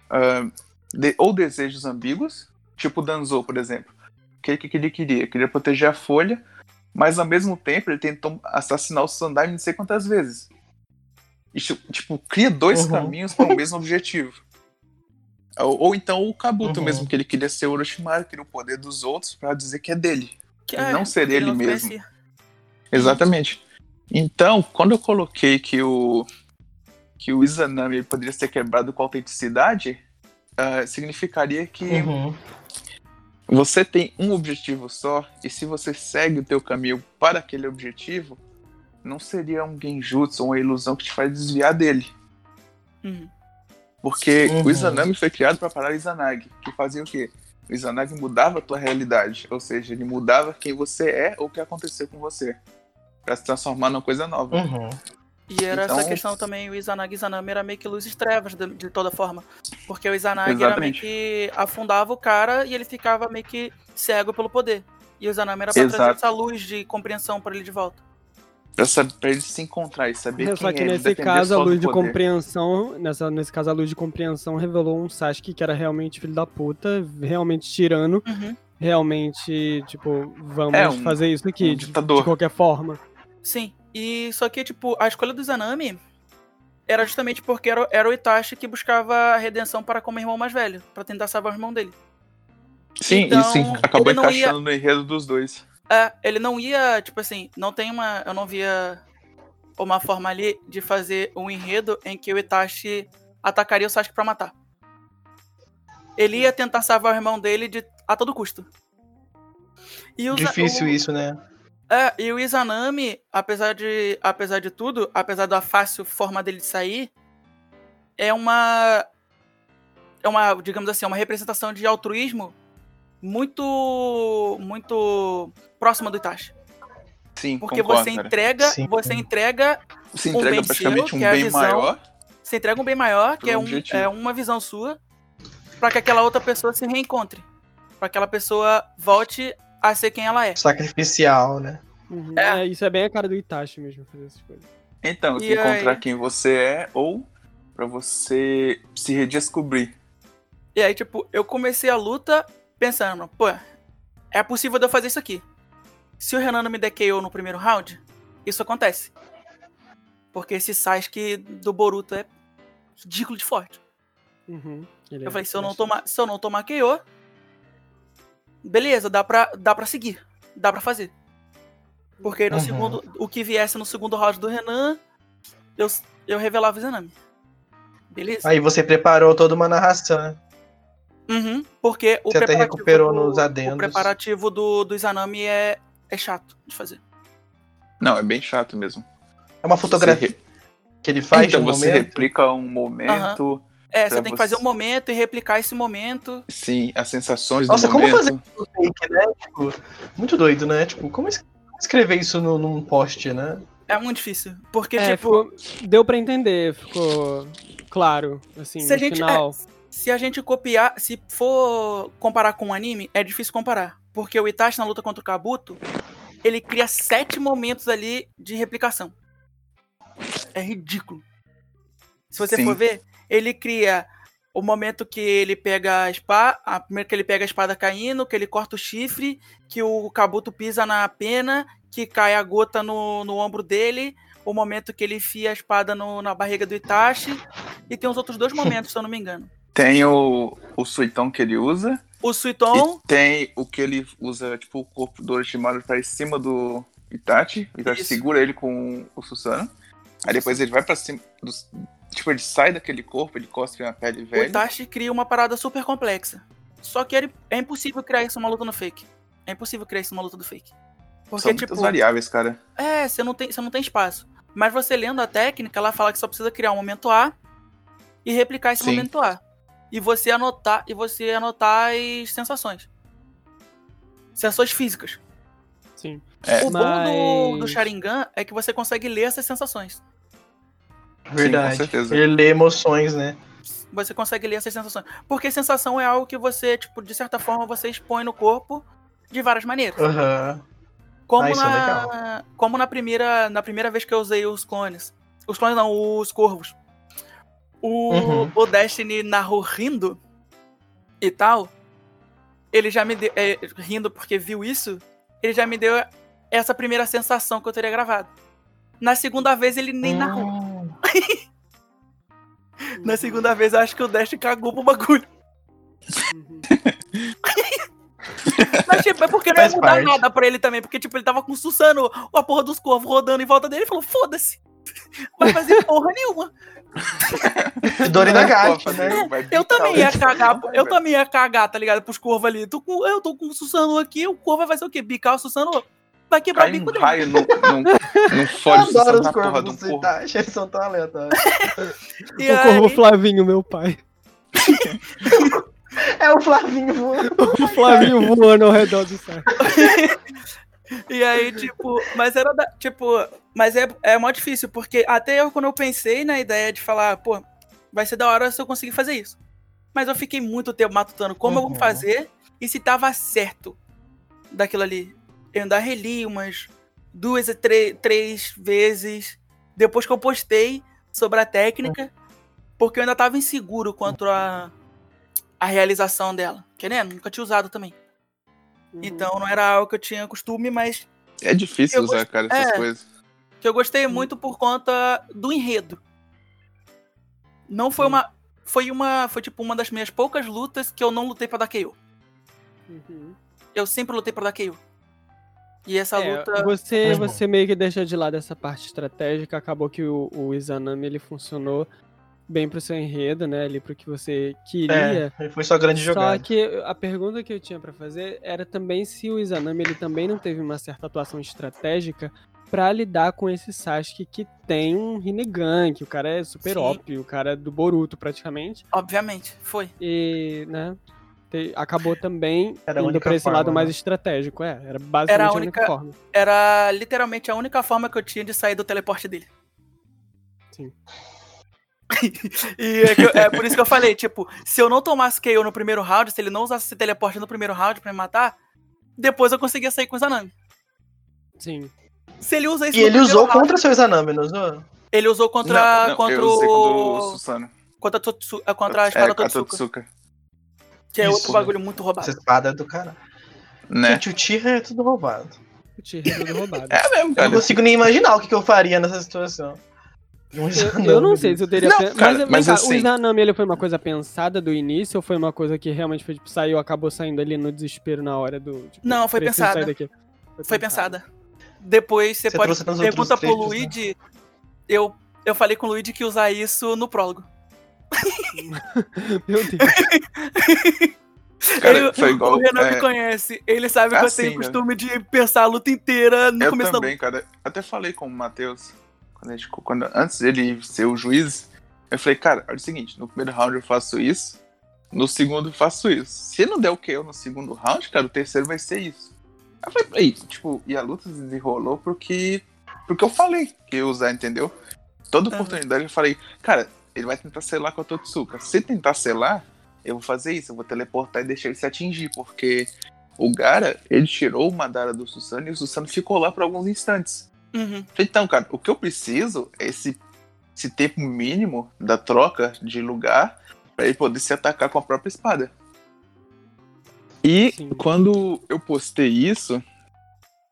B: ah, de- ou desejos ambíguos, tipo o Danzo, por exemplo. O que, que ele queria? Ele queria proteger a folha, mas ao mesmo tempo ele tentou assassinar o Sandai não sei quantas vezes. E, ti- tipo, cria dois
E: Uhum.
B: caminhos para o mesmo objetivo. Ou, ou então o Kabuto
E: Uhum.
B: mesmo, que ele queria ser o Orochimaru, queria o poder dos outros pra dizer que é dele.
C: Que,
B: Não ser ele
C: não
B: mesmo. Exatamente. Então, quando eu coloquei que o que o Izanami poderia ser quebrado com autenticidade, ah, significaria que
E: Uhum.
B: você tem um objetivo só e se você segue o teu caminho para aquele objetivo, não seria um genjutsu ou uma ilusão que te faz desviar dele.
C: Uhum.
B: Porque
E: Uhum.
B: o Izanami foi criado para parar o Izanagi, que fazia o quê? O Izanagi mudava a tua realidade, ou seja, ele mudava quem você é ou o que aconteceu com você, para se transformar numa coisa nova.
E: Uhum.
C: E era
B: Então-
C: essa questão também, o Izanagi e Izanami era meio que luz e trevas de, de toda forma. Porque o Izanagi era meio
B: Exatamente.
C: que afundava o cara e ele ficava meio que cego pelo poder. E o Izanami era pra
B: Exato.
C: trazer essa luz de compreensão pra ele de volta.
B: Pra, saber, pra ele se encontrar e saber quem
A: Só que
B: é,
A: nesse caso, a luz de compreensão. Nessa, nesse caso, a luz de compreensão revelou um Sasuke que era realmente filho da puta, realmente tirano,
C: Uhum.
A: realmente, tipo, vamos
B: É, um-
A: fazer isso aqui,
B: um
A: de, de qualquer forma.
C: Sim. E só que, tipo, a escolha do Izanami era justamente porque era, era o Itachi que buscava a redenção para como irmão mais velho, pra tentar salvar o irmão dele.
B: Sim,
C: Então,
B: e sim, acabou
C: não ia-
B: encaixando no enredo dos dois.
C: É, ele não ia, tipo assim, não tem uma. Eu não via uma forma ali de fazer um enredo em que o Itachi atacaria o Sasuke pra matar. Ele ia tentar salvar o irmão dele de, a todo custo.
E: Difícil
C: o-
E: isso, né?
C: É, e o Izanami, apesar de, apesar de tudo, apesar da fácil forma dele de sair, é uma. É uma, digamos assim, uma representação de altruísmo muito. muito próxima do Itachi.
B: Sim,
C: Porque
B: concordo,
C: você entrega,
E: Sim.
C: você entrega,
B: Se
C: um
B: entrega
C: bem
B: praticamente
C: seu,
B: um
C: que é a
B: bem
C: visão-
B: maior.
C: você entrega um bem maior, que é, um, é uma visão sua, pra que aquela outra pessoa se reencontre. Pra que aquela pessoa volte a ser quem ela é.
E: Sacrificial, né?
A: Uhum.
C: É.
A: É, isso é bem a cara do Itachi mesmo, fazer essas coisas.
B: Então,
C: E
B: encontrar
C: aí?
B: quem você é ou pra você se redescobrir.
C: E aí, tipo, eu comecei a luta pensando, pô, é possível de eu fazer isso aqui. Se o Renan não me der KO no primeiro round, isso acontece. Porque esse Sasuke do Boruto é ridículo de forte.
A: Uhum. Ele
C: Eu
A: é
C: falei, se eu não tomar, se eu não tomar KO, beleza, dá pra, dá pra seguir. Dá pra fazer. Porque no
E: Uhum.
C: segundo, o que viesse no segundo round do Renan, eu, eu revelava o Zenami. Beleza?
E: Aí você preparou toda uma narração, né?
C: Uhum, porque o
E: Você até
C: preparativo
E: recuperou
C: do,
E: nos adendos.
C: O preparativo do, do Izanami é, é chato de fazer.
B: Não, é bem chato mesmo.
E: É uma fotografia
B: Você
E: que ele faz
B: então
E: no
B: você
E: momento.
B: replica um momento,
C: É,
B: Pra
C: você tem que fazer um momento e replicar esse momento.
B: sim, as sensações
E: Nossa,
B: do
E: como
B: momento.
E: fazer isso fake, né? Tipo, muito doido, né? Tipo, como es- escrever isso no- num post, né?
C: É muito difícil. Porque,
A: É,
C: tipo,
A: ficou, deu pra entender, ficou claro, assim,
C: se a
A: no
C: gente.
A: final.
C: é, se a gente copiar. Se for comparar com um anime, é difícil comparar. Porque o Itachi na luta contra o Kabuto, ele cria sete momentos ali de replicação. É ridículo. Se você
B: Sim.
C: for ver, ele cria o momento que ele pega a espada, a primeiro que ele pega a espada caindo, que ele corta o chifre, que o Kabuto pisa na pena, que cai a gota no, no ombro dele, o momento que ele enfia a espada no- na barriga do Itachi, e tem os outros dois [LAUGHS] momentos, se eu não me engano.
B: Tem o, o suitão que ele usa
C: O Suiton,
B: e tem o que ele usa, tipo, o corpo do Orochimaru tá em cima do Itachi. O Itachi
C: Isso.
B: segura ele com o Susanoo. Aí depois ele vai pra cima. dos- tipo, ele sai daquele corpo, ele cospe na pele
C: o
B: velha.
C: Itachi cria uma parada super complexa. Só que ele, é impossível criar isso numa luta no fake. É impossível criar isso numa luta do fake. Porque,
B: São
C: tipo,
B: muitas variáveis, cara.
C: É, você não, tem, você não tem espaço. Mas você lendo a técnica, ela fala que só precisa criar um momento A e replicar esse
B: Sim.
C: momento A. E você anotar e você anotar as sensações. Sensações físicas.
A: Sim.
B: É.
C: o bom do,
A: Mas-
C: do Sharingan é que você consegue ler essas sensações.
E: Verdade.
B: certeza.
E: Ele lê emoções, né?
C: Você consegue ler essas sensações. Porque sensação é algo que você, tipo, de certa forma, você expõe no corpo de várias maneiras.
E: Aham.
C: Como,
E: Ah, é
C: na, como na primeira na primeira vez que eu usei os clones. Os clones não, os corvos. O,
E: Uhum.
C: o Destiny narrou rindo e tal. Ele já me deu. é, rindo porque viu isso. Ele já me deu essa primeira sensação que eu teria gravado. Na segunda vez ele nem narrou.
E: Hum.
C: Na segunda vez eu acho que o Destiny cagou pro bagulho.
A: Uhum.
C: Mas, tipo, é porque não ia mudar
E: parte.
C: nada pra ele também. Porque, tipo, ele tava com o Susano, a porra dos corvos rodando em volta dele. Ele falou, foda-se. Vai fazer porra nenhuma.
E: Dorina Gatti,
B: fazer-
E: né?
C: Eu também ia cagar, eu também ia cagar, tá ligado? Pros corvos ali. Tô com, eu tô com o Susano aqui, o corvo vai fazer o quê? Bicar o Susano, vai quebrar
B: Cai
C: o bico
B: um
C: dele.
B: raio no, no, no [LAUGHS]
E: Eu
B: foge do
E: adoro os
B: na porra
E: corvos
B: do corvo.
E: Citachi, eles são tão aleatórios. [LAUGHS]
A: O corvo
C: aí-
A: Flavinho, meu pai. [LAUGHS]
E: É o Flavinho voando.
A: O Flavinho voando ao redor do saco.
C: E aí, tipo, mas era da, tipo, mas é, é mó difícil, porque até eu, quando eu pensei na ideia de falar, pô, vai ser da hora se eu conseguir fazer isso. Mas eu fiquei muito tempo matutando como eu
E: Uhum.
C: vou fazer e se tava certo daquilo ali. Eu ainda reli umas duas, três, três vezes depois que eu postei sobre a técnica, porque eu ainda tava inseguro quanto a, a realização dela. Querendo, nunca tinha usado também.
A: Uhum.
C: Então não era algo que eu tinha costume, mas
B: É difícil usar,
C: gost-
B: cara, essas
C: é.
B: coisas.
C: que eu gostei muito por conta do enredo. Não foi uma. Foi uma. Foi tipo uma das minhas poucas lutas que eu não lutei pra dar KO.
A: Uhum.
C: Eu sempre lutei pra dar KO. E essa
A: É,
C: luta.
A: você, você meio que deixa de lado essa parte estratégica. Acabou que o, o Izanami ele funcionou bem pro seu enredo, né? Ali pro que você queria.
E: É, foi só grande
A: Só
E: jogada.
A: que a pergunta que eu tinha pra fazer era também se o Izanami ele também não teve uma certa atuação estratégica pra lidar com esse Sasuke que tem um Rinnegan, que o cara é super
C: Sim.
A: OP, o cara é do Boruto praticamente.
C: Obviamente, foi.
A: E, né, te- acabou também
E: Era a
A: indo pra esse
E: forma,
A: lado mais
E: né?
A: estratégico, é. Era basicamente
C: Era a
A: a única,
C: única-
A: forma.
C: Era literalmente a única forma que eu tinha de sair do teleporte dele.
A: Sim. [LAUGHS]
C: e é, que eu- é por isso que eu falei, tipo, se eu não tomasse KO no primeiro round, se ele não usasse esse teleporte no primeiro round pra me matar, depois eu conseguia sair com o Zanami.
A: Sim.
C: Se ele usa isso
E: E ele usou
C: round-
E: contra seu Izanami, não usou?
C: Ele usou contra,
B: não, não,
C: contra
B: eu usei
C: o.
B: contra o Susano.
C: Contra, a Totsu- eh, contra a espada
B: é, com a
C: Totsuka.
B: Totsuka.
C: Que é
E: Isso,
C: outro bagulho muito roubado.
E: Essa espada é do cara.
B: Né?
E: Gente, o Tira é tudo roubado.
A: O Tiro é tudo roubado.
B: É mesmo,
E: Eu não
B: cara.
E: consigo nem imaginar o que, que eu faria nessa situação. Um
A: Eu, eu não sei se eu teria.
B: Não,
A: pen-
B: cara,
A: mas,
B: mas
A: cá,
B: assim-
A: o Izanami ele foi uma coisa pensada do início ou foi uma coisa que realmente foi, tipo, saiu, acabou saindo ali no desespero na hora do. Tipo,
C: Não, foi pensada.
A: daqui?
C: Foi pensada. Depois você,
E: Você
C: pode pergunta pro
E: né?
C: Luigi. Eu, eu falei com o Luigi que ia usar isso no prólogo. [LAUGHS]
A: Meu Deus. [LAUGHS]
B: Cara,
C: Ele-
B: foi igual.
C: o Renan
B: é,
C: me conhece. Ele sabe que eu
B: assim,
C: tenho o
B: né?
C: costume de pensar a luta inteira no
B: eu
C: começo da luta.
B: também, cara. Até falei com o Matheus. Quando a gente, quando, antes dele ser o juiz, eu falei, cara, olha o seguinte: no primeiro round eu faço isso, no segundo eu faço isso. Se não der o que eu no segundo round, cara, o terceiro vai ser isso. Aí eu falei, tipo, e a luta desenrolou porque, porque eu falei que ia usar, entendeu? Toda oportunidade eu falei, cara, ele vai tentar selar com a Totsuka. Se tentar selar, eu vou fazer isso, eu vou teleportar e deixar ele se atingir, porque o Gara, ele tirou o Madara do Susano e o Susano ficou lá por alguns instantes.
C: Uhum.
B: Falei, Então, cara, o que eu preciso é esse, esse tempo mínimo da troca de lugar pra ele poder se atacar com a própria espada. E
A: Sim.
B: quando eu postei isso,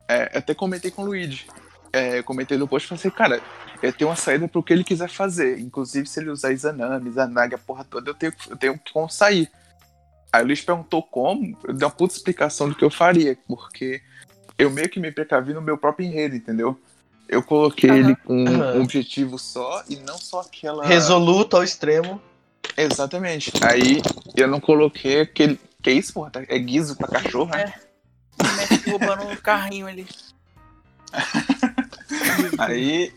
B: é, até comentei com o Luigi. É, comentei no post e falei assim, cara, eu tenho uma saída pro que ele quiser fazer. Inclusive, se ele usar Izanami, Izanagi, a porra toda, eu tenho, eu tenho como sair. Aí o Luiz perguntou como, eu dei uma puta explicação do que eu faria, porque eu meio que me precavi no meu próprio enredo, entendeu? Eu coloquei
C: Aham.
B: ele com
E: Aham.
B: um objetivo só e não só aquela.
E: Resoluto ao extremo.
B: Exatamente. Aí eu não coloquei aquele. Que isso, porra? Tá- É guiso pra cachorro, né?
C: O Messi roubando um carrinho ali. [LAUGHS]
B: Aí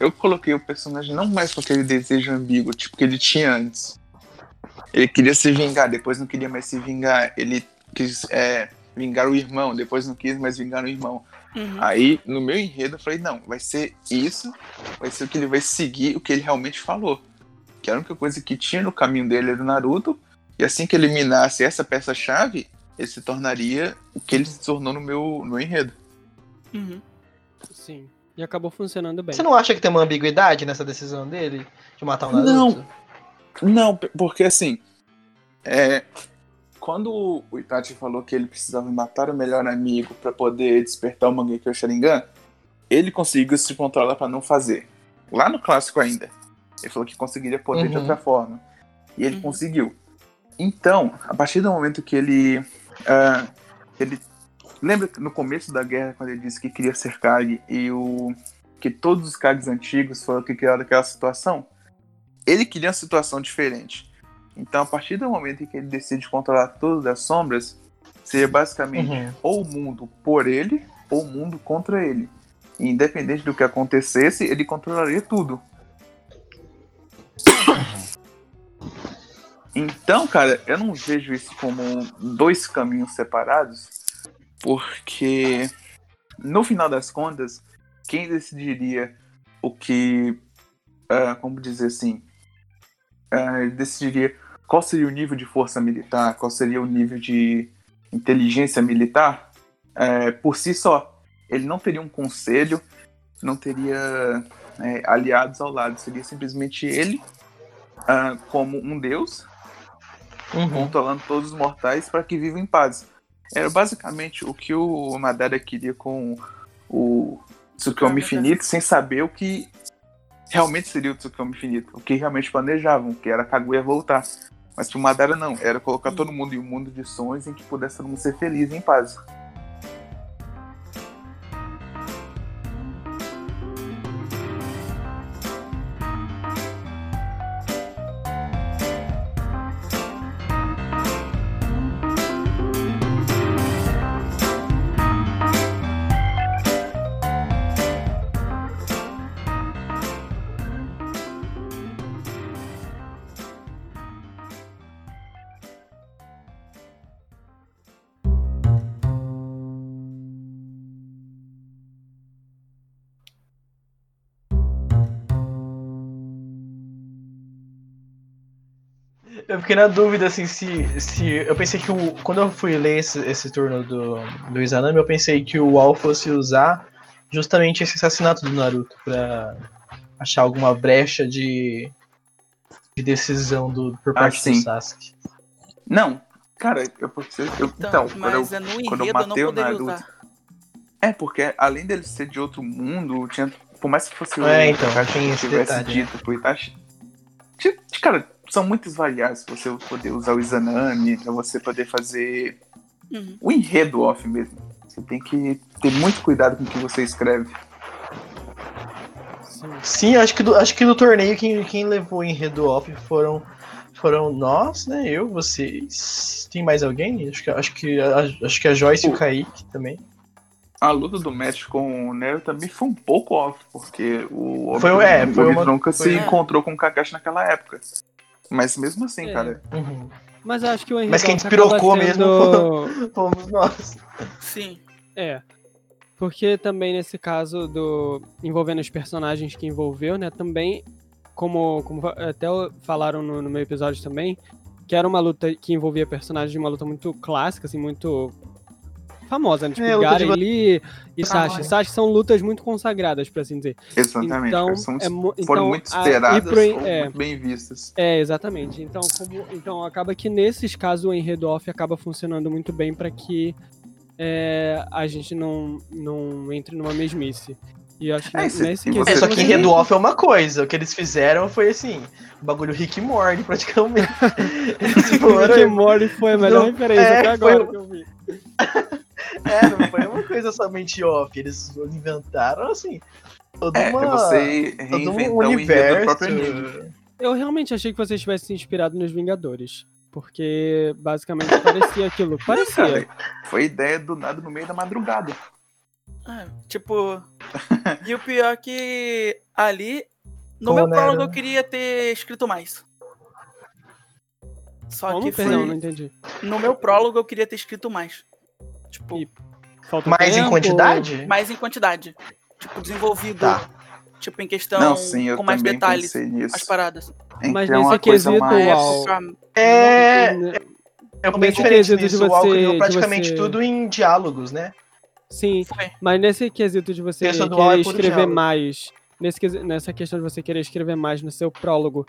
B: eu coloquei o personagem não mais com aquele desejo ambíguo, tipo que ele tinha antes. Ele queria se vingar, depois não queria mais se vingar. Ele quis é, vingar o irmão, depois não quis mais vingar o irmão.
C: Uhum.
B: Aí, no meu enredo, eu falei, não, vai ser isso, vai ser o que ele vai seguir, o que ele realmente falou. Que a única coisa que tinha no caminho dele era o Naruto, e assim que eliminasse essa peça-chave, ele se tornaria o que ele se tornou no meu, no meu enredo.
C: Uhum.
A: Sim. E acabou funcionando bem.
E: Você não acha que tem uma ambiguidade nessa decisão dele de matar o Naruto?
B: Não. Não, porque assim, é, quando o Itachi falou que ele precisava matar o melhor amigo pra poder despertar o Mangekyo Sharingan, ele conseguiu se controlar pra não fazer. Lá no clássico ainda. Ele falou que conseguiria poder de
E: Uhum.
B: outra forma. E ele
C: Uhum.
B: conseguiu. Então, a partir do momento que ele ah, Ele. Lembra no começo da guerra, quando ele disse que queria ser Kag e o. que todos os Kags antigos foram que criaram aquela situação? Ele queria uma situação diferente. Então, a partir do momento em que ele decide controlar todas as sombras, seria basicamente
E: Uhum.
B: ou o mundo por ele, ou o mundo contra ele. E, independente do que acontecesse, ele controlaria tudo. Então, cara, eu não vejo isso como dois caminhos separados, porque no final das contas, quem decidiria o que, ah, como dizer assim, ah, decidiria qual seria o nível de força militar, qual seria o nível de inteligência militar, eh, por si só. Ele não teria um conselho, não teria eh, aliados ao lado, seria simplesmente ele ah, como um deus
E: Uhum.
B: controlando todos os mortais para que vivam em paz. Era basicamente o que o Madara queria com o Tsukuyomi Infinito, sem saber o que realmente seria o Tsukuyomi Infinito, o que realmente planejavam, que era a Kaguya voltar. Mas pro Madara não, era colocar todo mundo em um mundo de sonhos em que pudesse todo mundo ser feliz em paz.
E: Fiquei na dúvida, assim, se. se eu pensei que o. Quando eu fui ler esse, esse turno do, do Izanami, eu pensei que o Al fosse usar justamente esse assassinato do Naruto pra achar alguma brecha de. de decisão do, por
B: Ah,
E: parte do
B: sim.
E: Sasuke.
B: Não, cara, eu, eu, eu
C: Então,
B: então, quando eu,
C: mas é no
B: quando eu
C: enredo eu não
B: matei o Naruto,
C: usar.
B: É, porque além dele ser de outro mundo, tinha. Por mais que fosse
E: É, então, tem
B: que
E: esse
B: tivesse
E: detalhe,
B: dito pro Itachi. Cara, são muitas variáveis pra você poder usar o Izanami, pra você poder fazer
C: Uhum.
B: o enredo off mesmo. Você tem que ter muito cuidado com o que você escreve.
E: Sim, acho que do, acho que do torneio quem, quem levou o enredo off foram. Foram nós, né? Eu, vocês. Tem mais alguém? Acho que, acho que, a- acho que a Joyce e o
B: O-
E: Kaique também.
B: A luta do Mestre com o Nero também foi um pouco off, porque o
E: Foi- é,
B: o
E: foi
B: Obito
E: uma-
B: nunca
E: foi-
B: se
C: é.
B: encontrou com o Kakashi naquela época. Mas mesmo assim,
A: É.
B: cara,
E: Uhum.
A: Mas acho que o Henrique
E: Mas quem despirocou
A: sendo- [LAUGHS]
E: Fomos nós.
C: Sim.
A: É. Porque também nesse caso do envolvendo os personagens que envolveu, né, também como, como até falaram no, no meu episódio também, que era uma luta que envolvia personagens de uma luta muito clássica, assim, muito famosa, né? Tipo,
E: É, luta de
A: e
E: Ah,
A: Sasha.
E: olha.
A: Sasha são lutas muito consagradas, por assim dizer.
B: exatamente.
A: Então,
B: são-
A: é
B: foram
A: então,
B: muito
A: a-
B: esperadas,
A: e pro- é.
B: muito bem vistas.
A: É, exatamente. Então, como- então acaba que nesses casos o enredo off acaba funcionando muito bem para que é, a gente não, não entre numa mesmice. E eu acho que
B: É, e se-
A: nesse
B: e você
E: É, só que enredo off é uma coisa. O que eles fizeram foi assim, um bagulho Rick e Morty, praticamente. Eles [LAUGHS]
A: Rick Morty foi a melhor
E: Não,
A: referência
E: é,
A: até agora
E: foi-
A: que eu vi.
E: É, não foi uma coisa somente off. Eles inventaram assim. Toda
B: É,
E: uma,
B: é você
E: todo um universo.
A: Eu realmente achei que você tivesse se inspirado nos Vingadores. Porque basicamente parecia aquilo. [LAUGHS] Parecia.
B: Cara, foi ideia do nada no meio da madrugada.
C: Ah, tipo. e o pior é que ali. No
E: Pô,
C: meu prólogo eu queria ter escrito mais. Só
A: Como?
C: que foi.
A: Perdão, não entendi.
C: No meu prólogo eu queria ter escrito mais. Tipo,
A: E- Falta
E: Mais em
A: tempo?
E: quantidade?
C: mais em quantidade. Tipo, desenvolvido.
E: Tá.
C: Tipo, em questão
B: não, sim, eu
C: com mais detalhes.
B: nisso.
C: As paradas.
B: Em
A: Mas
B: criar
A: nesse
B: uma coisa
A: quesito,
B: mais...
E: É, é bem
A: Nesse
E: diferente
A: quesito de
E: disso. O
A: você-
E: criou praticamente
A: você-
E: tudo em diálogos, né?
A: Sim,
C: Foi.
A: mas nesse quesito de você
E: é
A: querer
E: puro
A: escrever
E: diálogo.
A: mais, nesse, nessa questão de você querer escrever mais no seu prólogo,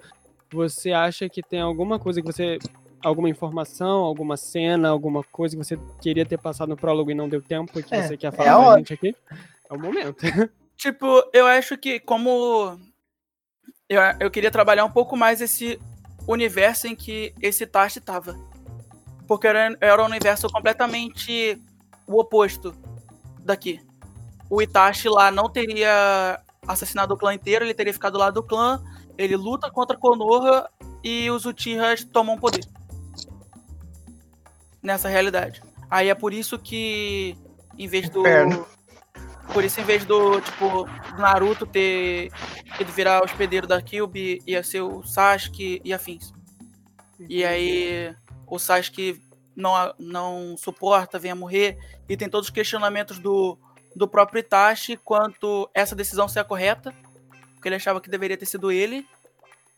A: você acha que tem alguma coisa que você. Alguma informação, alguma cena, alguma coisa que você queria ter passado no prólogo e não deu tempo e que
E: É,
A: você quer
E: é
A: falar
E: a
A: pra
E: hora.
A: gente aqui? É o momento. [LAUGHS]
C: Tipo, eu acho que como. Eu, eu queria trabalhar um pouco mais esse universo em que esse Tashi tava. Porque era, era um universo completamente o oposto daqui. O Itachi lá não teria assassinado o clã inteiro, ele teria ficado do lado do clã, ele luta contra Konoha e os Uchihas tomam poder. Nessa realidade. Aí é por isso que, em vez do.
E: Inferno.
C: Por isso, em vez do, tipo, do Naruto ter ido virar hospedeiro da Kyuubi, ia ser o Sasuke e afins. E aí, o Sasuke não, não suporta, vem a morrer, e tem todos os questionamentos do, do próprio Itachi quanto essa decisão ser a correta, porque ele achava que deveria ter sido ele,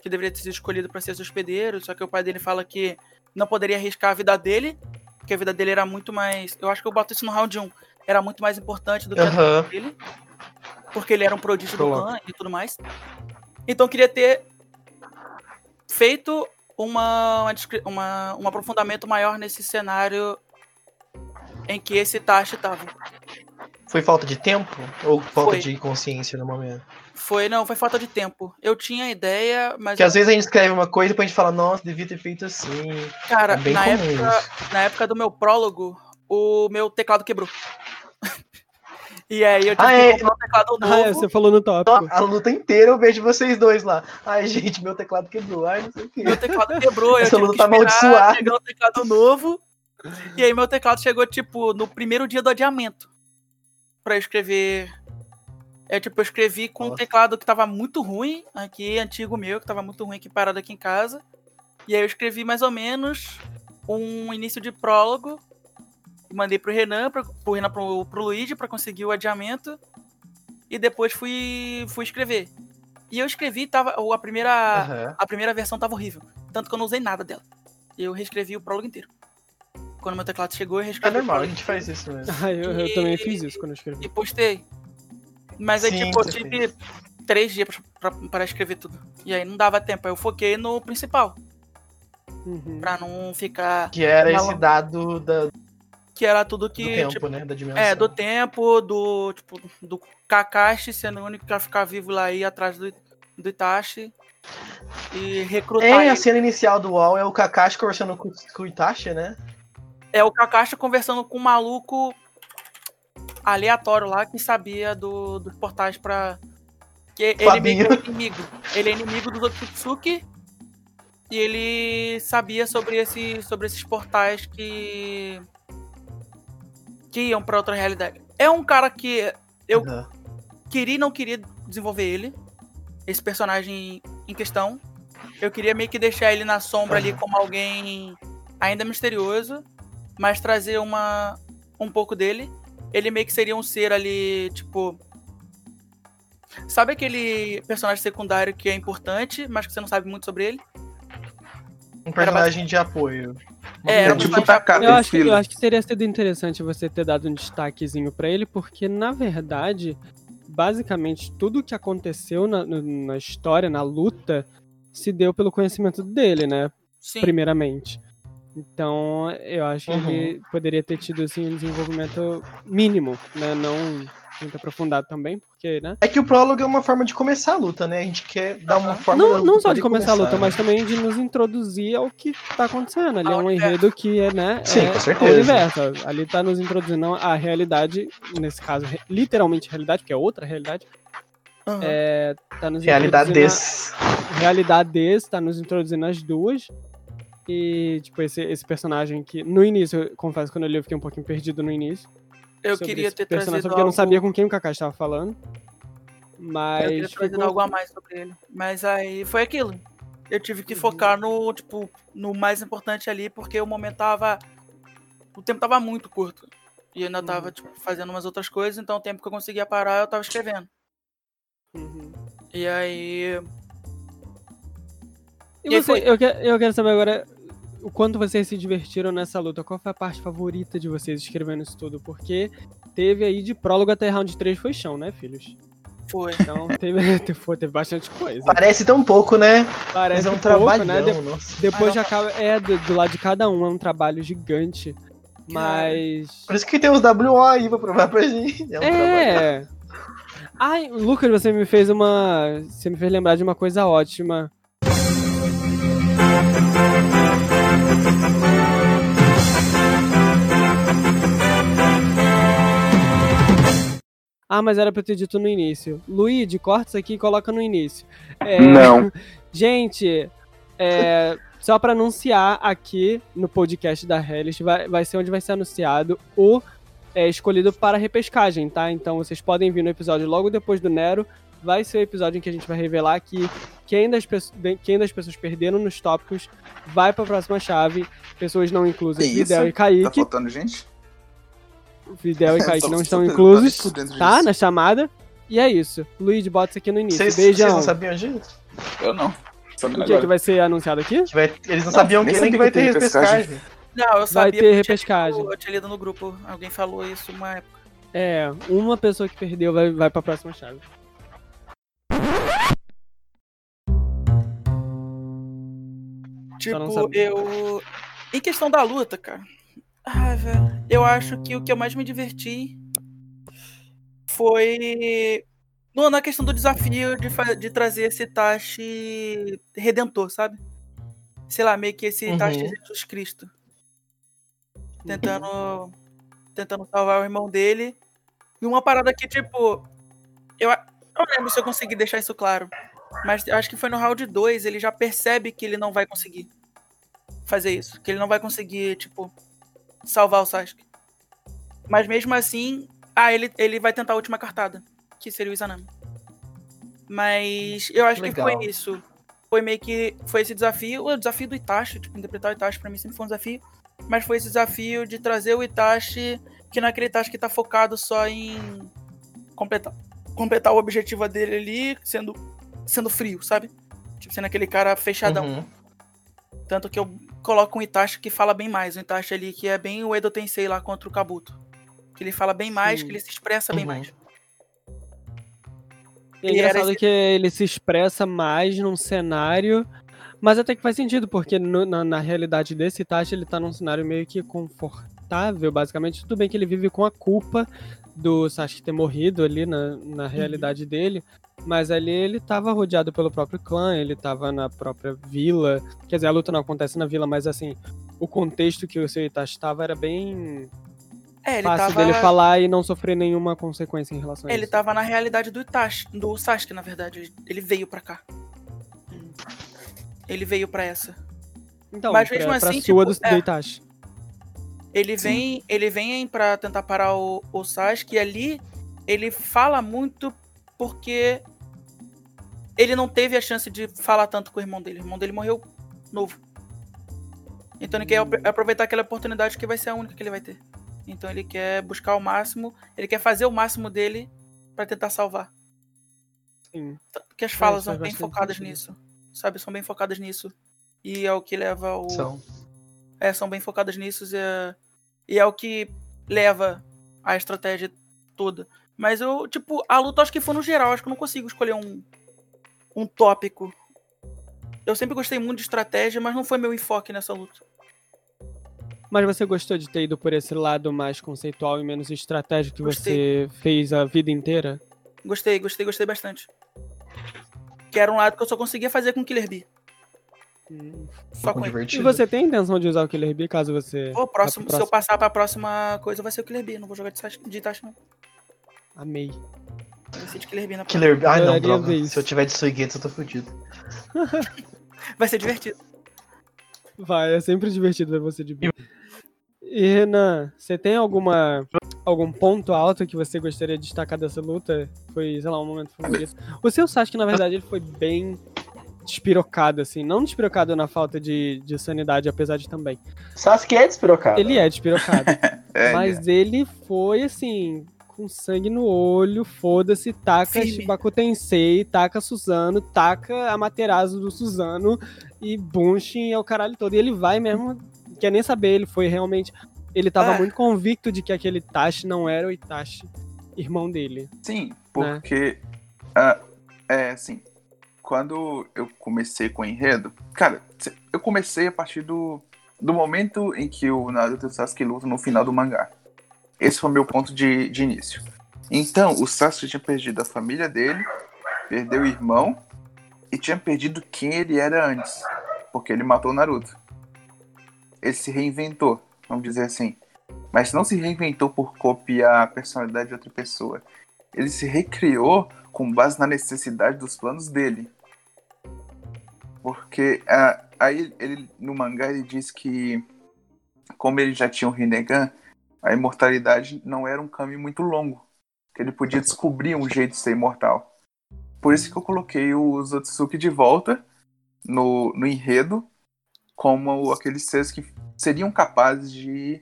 C: que deveria ter sido escolhido para ser esse hospedeiro, só que o pai dele fala que não poderia arriscar a vida dele, porque a vida dele era muito mais. Eu acho que eu boto isso no round 1. Era muito mais importante do que a
E: Aham.
C: vida dele. Porque ele era um prodígio do clã e tudo mais. Então eu queria ter feito uma, uma, um aprofundamento maior nesse cenário em que esse Tashi tava.
E: Foi falta de tempo? Ou falta
C: Foi.
E: de consciência no momento?
C: Foi, não, foi falta de tempo. Eu tinha ideia, mas,
E: Porque às vezes a gente escreve uma coisa e depois a gente fala, nossa, devia ter feito assim.
C: cara,
E: É
C: na, época,
E: isso.
C: na época do meu prólogo, o meu teclado quebrou. [LAUGHS] e aí eu tive
E: Ah,
C: que
E: é?
C: comprar um teclado
A: Ah, é,
C: novo.
A: você falou no tópico.
E: A luta inteira eu vejo vocês dois lá. Ai, gente, meu teclado quebrou. Ai, não sei o quê.
C: Meu teclado quebrou, eu
E: Essa
C: tive
E: luta
C: que
E: tá amaldiçoada.
C: chegar um teclado novo. E aí meu teclado chegou, tipo, no primeiro dia do adiamento. Pra eu escrever. É, tipo, eu escrevi com um
E: Nossa.
C: teclado que tava muito ruim aqui, antigo meu, que tava muito ruim aqui parado aqui em casa. E aí eu escrevi mais ou menos um início de prólogo. Mandei pro Renan, pra, pro Renan pro, pro Luigi pra conseguir o adiamento. E depois fui, fui escrever. E eu escrevi, tava. A primeira
E: Aham.
C: a primeira versão tava horrível. Tanto que eu não usei nada dela. Eu reescrevi o prólogo inteiro. Quando meu teclado chegou, eu
E: É
C: reescrevi o
E: normal, a gente faz isso mesmo.
A: Ah, eu, eu também fiz isso quando eu escrevi.
C: e postei. Mas aí,
E: Sim,
C: tipo, eu tive três dias pra, pra, para escrever tudo. E aí não dava tempo. Aí eu foquei no principal.
A: Uhum.
C: Pra não ficar.
E: Que era
C: Não.
E: esse dado da- do
C: Que era tudo que.
E: tempo,
C: tipo,
E: né? Da dimensão.
C: é, do tempo, do. Tipo, do Kakashi sendo o único que ia ficar vivo lá e atrás do, do Itachi. E recrutar.
E: É,
C: ele.
E: a cena inicial do UOL é o Kakashi conversando com, com o Itachi, né?
C: É o Kakashi conversando com um maluco aleatório lá que sabia do, dos portais pra. Que ele meio que é inimigo. Ele é inimigo dos Otsutsuki. E ele sabia sobre, esse, sobre esses portais que. que iam pra outra realidade. É um cara que eu
E: Aham.
C: queria e não queria desenvolver ele. Esse personagem em questão. Eu queria meio que deixar ele na sombra ali como alguém ainda misterioso, mas trazer uma um pouco dele. Ele meio que seria um ser ali, tipo. Sabe aquele personagem secundário que é importante, mas que você não sabe muito sobre ele?
E: Um personagem de apoio.
C: É,
B: É tipo
A: Eu acho, que, eu acho que teria sido interessante você ter dado um destaquezinho pra ele, porque, na verdade, basicamente, tudo que aconteceu na, na história, na luta, se deu pelo conhecimento dele, né?
C: Sim.
A: Primeiramente. Então, eu acho que
E: Uhum.
A: ele poderia ter tido, assim, um desenvolvimento mínimo, né? Não muito aprofundado também, porque, né?
E: É que o prólogo é uma forma de começar a luta, né? A gente quer dar uma forma
A: Não, não
E: luta
A: só de
E: poder
A: começar a luta,
E: né?
A: mas também de nos introduzir ao que tá acontecendo. Ali é um
C: universo.
A: enredo que é, né?
E: Sim,
A: é
E: com
A: o
E: certeza.
A: universo. Ali tá nos introduzindo a realidade, nesse caso, literalmente realidade, porque é outra realidade.
C: Aham.
A: É, tá nos
E: Realidade
A: introduzindo
E: desse.
A: a- realidade desse, tá nos introduzindo as duas. E, tipo, esse, esse personagem que, no início, eu confesso, quando eu li, eu fiquei um pouquinho perdido no início.
C: eu queria ter
A: personagem,
C: trazido
A: porque eu não sabia com quem o Kakashi tava falando.
C: Eu
A: Mas.
C: queria trazido
A: ficou-
C: algo a mais sobre ele. Mas aí foi aquilo. Eu tive que
A: Uhum.
C: focar no, tipo, no mais importante ali, porque o momento tava. O tempo tava muito curto. E eu ainda
A: Uhum.
C: tava, tipo, fazendo umas outras coisas, então o tempo que eu conseguia parar, eu tava escrevendo.
A: Uhum.
C: E aí.
A: E,
C: E
A: você,
C: foi.
A: eu, que- eu quero saber agora o quanto vocês se divertiram nessa luta. Qual foi a parte favorita de vocês escrevendo isso tudo? Porque teve aí de prólogo até round 3 foi chão, né, filhos?
C: Foi.
A: Então [LAUGHS] teve, teve, teve bastante coisa.
E: Parece tão pouco, né?
A: Parece
E: Mas é um
A: pouco,
E: trabalhão,
A: né? De-
E: nossa.
A: depois já acaba. É, do, do lado de cada um, é um trabalho gigante. Mas.
E: Por isso que tem os WO aí pra provar pra gente. É um trabalho.
A: É. Ai, Lucas, você me fez uma. Você me fez lembrar de uma coisa ótima. Ah, mas era pra eu ter dito no início. Luigi, corta isso aqui e coloca no início. É,
B: Não. [LAUGHS]
A: Gente, é, só pra anunciar aqui no podcast da Hellish, vai, vai ser onde vai ser anunciado o é, escolhido para repescagem, tá? Então vocês podem vir no episódio logo depois do Nero. Vai ser o episódio em que a gente vai revelar que quem das, quem das pessoas perderam nos tópicos vai pra próxima chave. Pessoas não inclusas? Videl e
B: Tá
A: Kaique.
B: faltando gente?
A: Videl e [LAUGHS] Kaique não estão
B: pra
A: inclusos, tá? Na chamada. E é isso. Luigi, bota isso aqui no início.
E: Vocês, vocês
A: Beijão.
E: não sabiam disso?
B: Eu não.
A: O que, que
B: agora.
A: vai ser anunciado aqui?
E: Que vai- eles não,
B: Não,
E: sabiam que nem que vai
B: que
E: ter
B: repescagem.
E: repescagem.
C: Não, eu
A: Vai
C: sabia.
A: ter
C: eu tinha
A: repescagem.
C: Eu tinha lido no grupo. Alguém falou isso uma época.
A: É, uma pessoa que perdeu vai, vai pra próxima chave.
C: Tipo, eu. Em questão da luta, cara. Ai, velho. Eu acho que o que eu mais me diverti foi. no- Na questão do desafio de, de trazer esse Itachi redentor, sabe? Sei lá, meio que esse
E: Uhum.
C: Itachi Jesus Cristo. Tentando. Tentando salvar o irmão dele. E uma parada que, tipo. Eu, eu não lembro se eu consegui deixar isso claro. Mas acho que foi no round 2, ele já percebe que ele não vai conseguir fazer isso. Que ele não vai conseguir, tipo, salvar o Sasuke. Mas mesmo assim, ah, ele, ele vai tentar a última cartada, que seria o Izanami. Mas eu acho que
E: Legal.
C: foi isso. Foi meio que. Foi esse desafio. O desafio do Itachi, tipo, interpretar o Itachi pra mim sempre foi um desafio. Mas foi esse desafio de trazer o Itachi, que não é aquele Itachi que tá focado só em completar, completar o objetivo dele ali, sendo, sendo frio, sabe? Tipo, sendo aquele cara fechadão.
E: Uhum.
C: Tanto que eu coloco um Itachi que fala bem mais. Um Itachi ali que é bem o Edo Tensei lá contra o Kabuto. Que ele fala bem mais,
A: Sim.
C: que ele se expressa bem
E: Uhum.
C: mais.
A: E é engraçado
C: esse-
A: que ele se expressa mais num cenário, mas até que faz sentido, porque no- na, na realidade desse Itachi, ele tá num cenário meio que confortável, basicamente. Tudo bem que ele vive com a culpa do Sasuke ter morrido ali na, na realidade dele, mas ali ele tava rodeado pelo próprio clã, ele tava na própria vila. Quer dizer, a luta não acontece na vila, mas assim, o contexto que o seu Itachi tava era bem
C: É, ele
A: fácil
C: tava.
A: dele falar e não sofrer nenhuma consequência em relação a
C: Ele
A: isso.
C: tava na realidade do Itachi, do Sasuke, na verdade. Ele- Ele veio pra cá. Ele veio pra essa.
A: Então,
C: Mas
A: pra,
C: mesmo
A: pra
C: assim,
A: sua
C: tipo,
A: do,
C: é.
A: do Itachi.
C: Ele vem, ele vem para tentar parar o, o Sasuke e ali ele fala muito porque ele não teve a chance de falar tanto com o irmão dele. O irmão dele morreu novo. Então ele quer apro- aproveitar aquela oportunidade que vai ser a única que ele vai ter. Então ele quer buscar o máximo, ele quer fazer o máximo dele para tentar salvar.
A: Sim.
C: Tanto que as falas
A: faz
C: são bem focadas
A: sentido.
C: nisso. Sabe, são bem focadas nisso. E é o que leva o
E: São.
C: é, são bem focadas nisso e é, e é o que leva a estratégia toda. Mas eu, tipo, a luta acho que foi no geral, acho que eu não consigo escolher um, um tópico. Eu sempre gostei muito de estratégia, mas não foi meu enfoque nessa luta.
A: Mas você gostou de ter ido por esse lado mais conceitual e menos estratégico que
C: Gostei.
A: você fez a vida inteira?
C: Gostei, gostei, gostei bastante. Que era um lado que eu só conseguia fazer com Killer Bee. Só com ele.
A: E
E: divertido.
A: você tem intenção de usar o Killer Bee caso você.
C: O próximo,
A: vá
C: se eu passar pra próxima coisa, vai ser o Killer Bee. Não vou jogar de de Itachi não.
A: Amei.
C: Vai ser de Killer Bee na próxima.
E: Killer. Ai, não, droga. Se eu tiver de Suigetsu, eu tô fudido. [LAUGHS]
C: Vai ser divertido.
A: Vai, é sempre divertido ver você de Bee. E Renan, você tem alguma. algum ponto alto que você gostaria de destacar dessa luta? Foi, sei lá, um momento favorito. O seu Sasuke, na verdade, ele foi bem despirocado, assim. Não despirocado na falta de, de sanidade, apesar de também.
E: Sasuke é despirocado.
A: Ele é despirocado. [LAUGHS]
B: É,
A: Mas ele foi assim, com sangue no olho, foda-se, taca
C: Firme.
A: Shibaku Tensei, taca Suzano, taca a Materazo do Suzano e Bunshin é o caralho todo. E ele vai mesmo, quer nem saber, ele foi realmente. Ele tava
C: Ah.
A: muito convicto de que aquele Itachi não era o Itachi, irmão dele.
B: Sim, porque. ah, é assim. Quando eu comecei com o enredo. Cara, eu comecei a partir do, do momento em que o Naruto e o Sasuke lutam no final do mangá. Esse foi o meu ponto de, de início. Então, o Sasuke tinha perdido a família dele, perdeu o irmão e tinha perdido quem ele era antes. Porque ele matou o Naruto. Ele se reinventou, vamos dizer assim. Mas não se reinventou por copiar a personalidade de outra pessoa ele se recriou com base na necessidade dos planos dele. Porque ah, aí ele no mangá ele diz que como ele já tinha um Rinnegan, a imortalidade não era um caminho muito longo, que ele podia descobrir um jeito de ser imortal. Por isso que eu coloquei o Zotsuki de volta no, no enredo como aqueles seres que seriam capazes de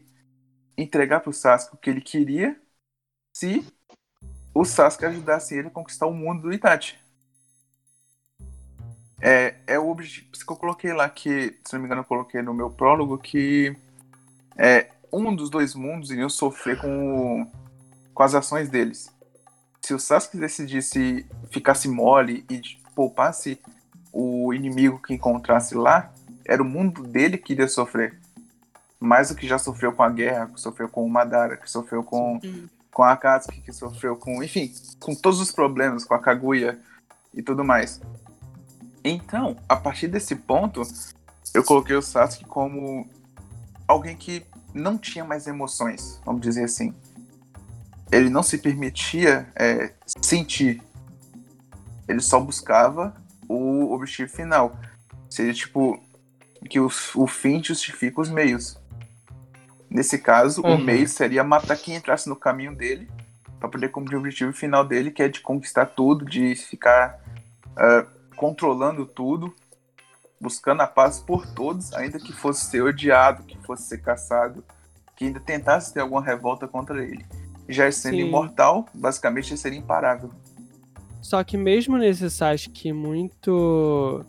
B: entregar para o Sasuke o que ele queria se o Sasuke ajudasse ele a conquistar o mundo do Itachi. É, é o objetivo que eu coloquei lá, que, se não me engano, eu coloquei no meu prólogo, que é, um dos dois mundos iriam sofrer com, com as ações deles. Se o Sasuke decidisse ficasse mole e poupasse o inimigo que encontrasse lá, era o mundo dele que iria sofrer. Mais do que já sofreu com a guerra, que sofreu com o Madara, que sofreu com, com a Akatsuki, que sofreu com, enfim, com todos os problemas, com a Kaguya e tudo mais. Então, a partir desse ponto, eu coloquei o Sasuke como alguém que não tinha mais emoções, vamos dizer assim. Ele não se permitia é, sentir. Ele só buscava o objetivo final. Seria tipo que o, o fim justifica os meios. Nesse caso, uhum. o meio seria matar quem entrasse no caminho dele para poder cumprir o objetivo final dele, que é de conquistar tudo, de ficar uh, controlando tudo, buscando a paz por todos, ainda que fosse ser odiado, que fosse ser caçado, que ainda tentasse ter alguma revolta contra ele. Já sendo Sim. imortal, basicamente ele seria imparável.
A: Só que mesmo nesse Sasuke muito.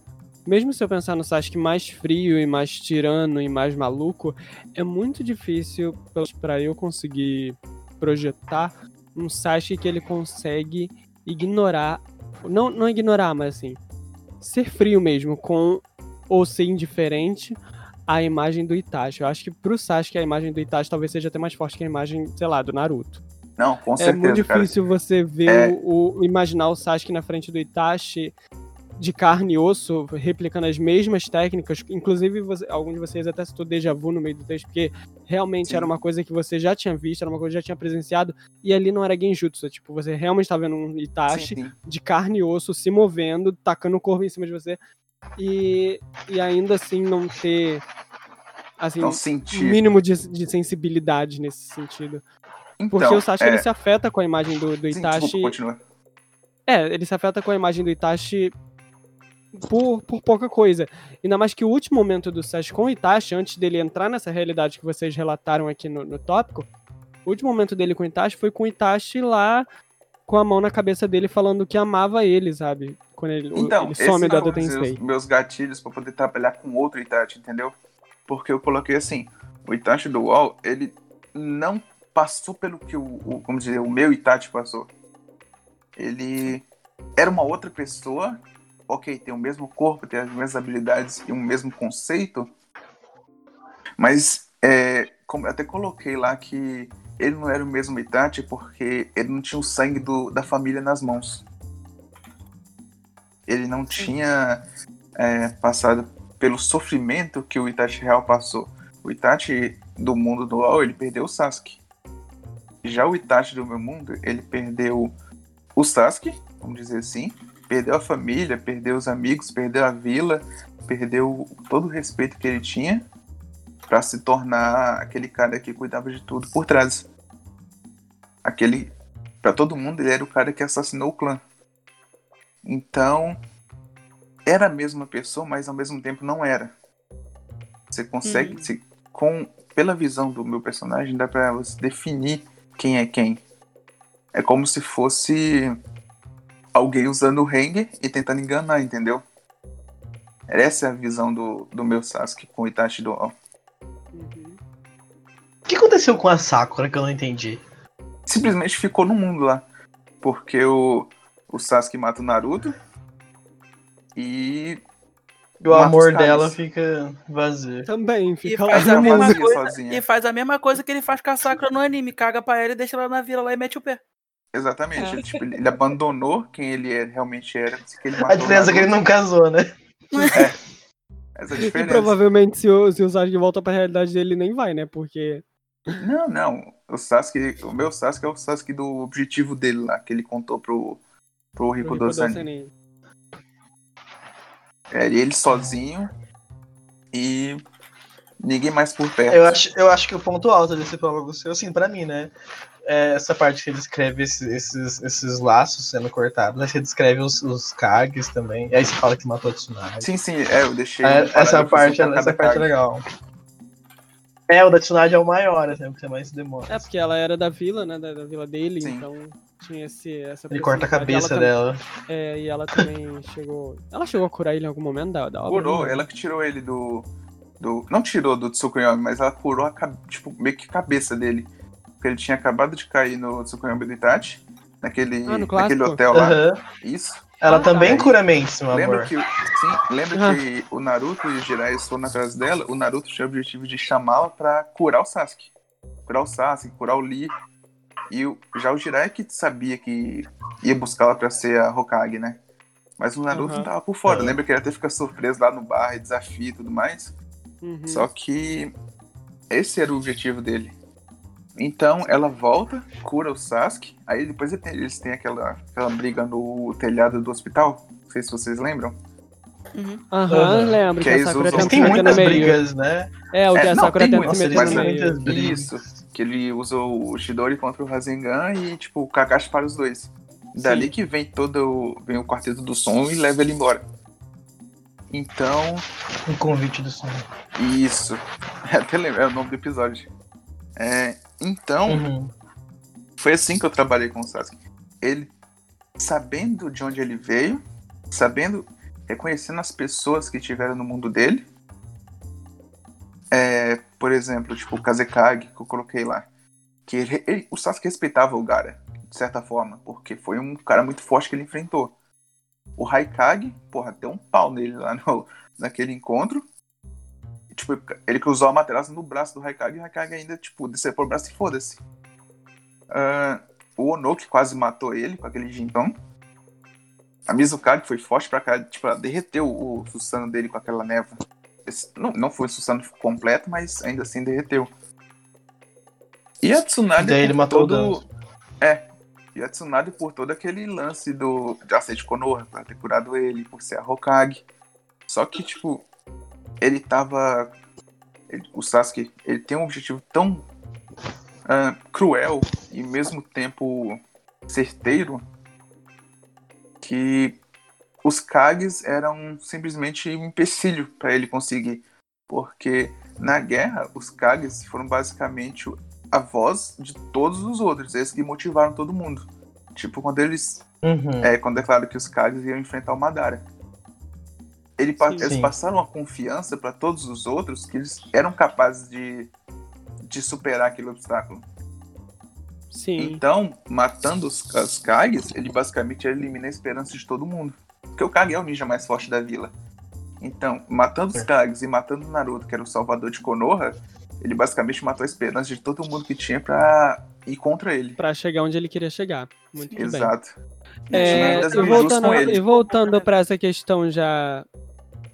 A: Mesmo se eu pensar no Sasuke mais frio e mais tirano e mais maluco, é muito difícil para eu conseguir projetar um Sasuke que ele consegue ignorar. Não, não ignorar, mas assim. Ser frio mesmo, com ou ser indiferente à imagem do Itachi. Eu acho que pro Sasuke a imagem do Itachi talvez seja até mais forte que a imagem, sei lá, do Naruto.
B: Não, com certeza.
A: É muito difícil cara. você ver é... o, o, imaginar o Sasuke na frente do Itachi de carne e osso, replicando as mesmas técnicas. Inclusive, você, algum de vocês até citou déjà vu no meio do texto, porque realmente sim. era uma coisa que você já tinha visto, era uma coisa que já tinha presenciado, e ali não era genjutsu. Tipo, você realmente tá vendo um Itachi sim, de carne e osso se movendo, tacando o corpo em cima de você e, e ainda assim não ter assim, um mínimo de, de, sensibilidade nesse sentido. Então, Porque o Sasuke é... ele se afeta com a imagem do, do Itachi.
B: Sim, desculpa,
A: é, ele se afeta com a imagem do Itachi por, por pouca coisa. Ainda mais que o último momento do Sasuke com o Itachi, antes dele entrar nessa realidade que vocês relataram aqui no, no tópico, o último momento dele com o Itachi foi com o Itachi lá com a mão na cabeça dele falando que amava ele, sabe? Quando ele,
B: então,
A: ele some Tensei.
B: Os meus gatilhos para poder trabalhar com outro Itachi, entendeu? Porque eu coloquei assim, o Itachi do UOL, ele não passou pelo que o, o como dizer, o meu Itachi passou. Ele era uma outra pessoa, ok, tem o mesmo corpo, tem as mesmas habilidades e o mesmo conceito, mas é, como, até coloquei lá que ele não era o mesmo Itachi porque ele não tinha o sangue do, da família nas mãos. Ele não tinha é, passado pelo sofrimento que o Itachi real passou. O Itachi do mundo dual, ele perdeu o Sasuke. Já o Itachi do meu mundo, ele perdeu o Sasuke, vamos dizer assim, perdeu a família, perdeu os amigos, perdeu a vila, perdeu todo o respeito que ele tinha para se tornar aquele cara que cuidava de tudo por trás. Aquele, para todo mundo, ele era o cara que assassinou o clã. Então, era a mesma pessoa, mas ao mesmo tempo não era. Você consegue, se, com pela visão do meu personagem, dá para você definir quem é quem. É como se fosse alguém usando o Hang e tentando enganar, entendeu? Essa é a visão do, do meu Sasuke com o Itachi do
E: o que aconteceu com a Sakura que eu não entendi?
B: Simplesmente ficou no mundo lá. Porque o, o Sasuke mata o Naruto. E.
E: o amor dela fica vazio.
A: Também, fica
C: e faz, a mesma coisa, e faz a mesma coisa que ele faz com a Sakura no anime. Caga pra ela e deixa ela na vila lá e mete o pé.
B: Exatamente. É. Ele, tipo, ele, abandonou quem ele é, realmente era.
E: a diferença é que ele não casou, né?
B: É. Essa é a diferença.
A: E provavelmente se o, se o Sasuke volta pra realidade dele, nem vai, né? Porque
B: Não, não. O Sasuke, o meu Sasuke é o Sasuke do objetivo dele lá, que ele contou pro, pro Sanin.
A: Sanin.
B: É ele sozinho e ninguém mais por perto.
E: Eu acho, eu acho que o ponto alto desse prólogo seu, assim, pra mim, né? É essa parte que ele descreve esses, esses, esses laços sendo cortados. Aí você descreve os, os Kages também. E aí você fala que matou a Tsunade.
B: Sim, sim, é, eu deixei.
E: É, essa parte,
B: cada
E: essa parte é legal. É, o da Tsunade é o maior, assim, porque mais se demora.
A: É, porque ela era da vila, né? Da, da vila dele,
B: Sim.
A: então tinha esse, essa
E: Ele corta a cabeça
A: ela
E: dela.
A: tam- É, e ela também [LAUGHS] chegou. Ela chegou a curar ele em algum momento da, da obra?
B: Curou,
A: né?
B: ela que tirou ele do. do não tirou do Tsukuyomi, mas ela curou a, tipo, meio que a cabeça dele. Porque ele tinha acabado de cair no Tsukuyomi do Itachi, naquele,
A: Ah,
B: naquele hotel lá.
E: Aham.
B: Isso.
E: Ela
A: Ah,
E: também
B: tá.
E: cura mentes, meu
B: Lembra
E: amor.
B: que, sim, lembra
A: Ah.
B: que o Naruto e o Jiraiya foram atrás dela? O Naruto tinha o objetivo de chamá-la pra curar o Sasuke. Curar o Sasuke, curar o Lee. E o- já o Jiraiya que sabia que ia buscá-la pra ser a Hokage, né? Mas o Naruto não tava por fora.
E: Aham.
B: Lembra que ele até fica surpreso lá no bar, e desafio e tudo mais?
A: Uhum.
B: Só que esse era o objetivo dele. Então ela volta, cura o Sasuke. Aí depois ele tem- eles têm aquela, aquela briga no telhado do hospital. Não sei se vocês lembram.
C: Uhum.
A: Aham,
E: Aham.
A: lembro
B: Que
A: que, a Sakura
E: tem muitas brigas, né?
A: É, o que
B: É,
A: a
B: não,
A: Sakura
B: tem
A: tenta se
B: muitas, mas
A: no
B: é
A: meio.
E: muitas brigas.
B: Isso. Que ele usou o Shidori contra o Rasengan e, tipo, o Kakashi para os dois. Dali
A: Sim.
B: que vem todo o, vem o quarteto do som e leva ele embora. Então,
E: Um convite do som.
B: isso. [LAUGHS] Até lembro, é o nome do episódio. É, então,
E: Uhum.
B: foi assim que eu trabalhei com o Sasuke. Ele, sabendo de onde ele veio, sabendo, reconhecendo as pessoas que estiveram no mundo dele. É, por exemplo, tipo o Kazekage que eu coloquei lá. Que ele- ele- o Sasuke respeitava o Gara, de certa forma, porque foi um cara muito forte que ele enfrentou. O Raikage, porra, deu um pau nele lá no, naquele encontro. E, tipo, ele cruzou a matraça no braço do Raikage e o Raikage ainda, tipo, decepou o braço e foda-se. Ah, o Ono, que quase matou ele com aquele Jinton. A Mizukage foi forte pra cá, tipo, ela derreteu o Susano dele com aquela névoa. Esse- não, não foi o Susano completo, mas ainda assim derreteu. E a Tsunade
E: Daí ele
B: por
E: matou o
B: todo... É. E a Tsunade por todo aquele lance do de aceite Konoha, pra ter curado ele, por ser a Hokage. Só que, tipo, ele tava. ele- o Sasuke, ele tem um objetivo tão ah, cruel e mesmo tempo certeiro que os Kages eram simplesmente um empecilho para ele conseguir. Porque na guerra, os Kages foram basicamente a voz de todos os outros, eles que motivaram todo mundo. Tipo, quando eles
E: Uhum.
B: é, quando é claro que os Kages iam enfrentar o Madara. Ele
A: Sim.
B: eles
E: Sim.
B: passaram a confiança para todos os outros que eles eram capazes de, de superar aquele obstáculo.
A: Sim.
B: Então, matando os, os Kages, ele basicamente elimina a esperança de todo mundo. Porque o Kage é o ninja mais forte da vila. Então, matando os
E: É.
B: Kages e matando o Naruto, que era o salvador de Konoha, ele basicamente matou a esperança de todo mundo que tinha pra ir contra ele.
A: Pra chegar onde ele queria chegar. Muito bem.
B: Exato.
A: É,
B: Isso,
A: e
B: né?
A: voltando, e voltando pra essa questão já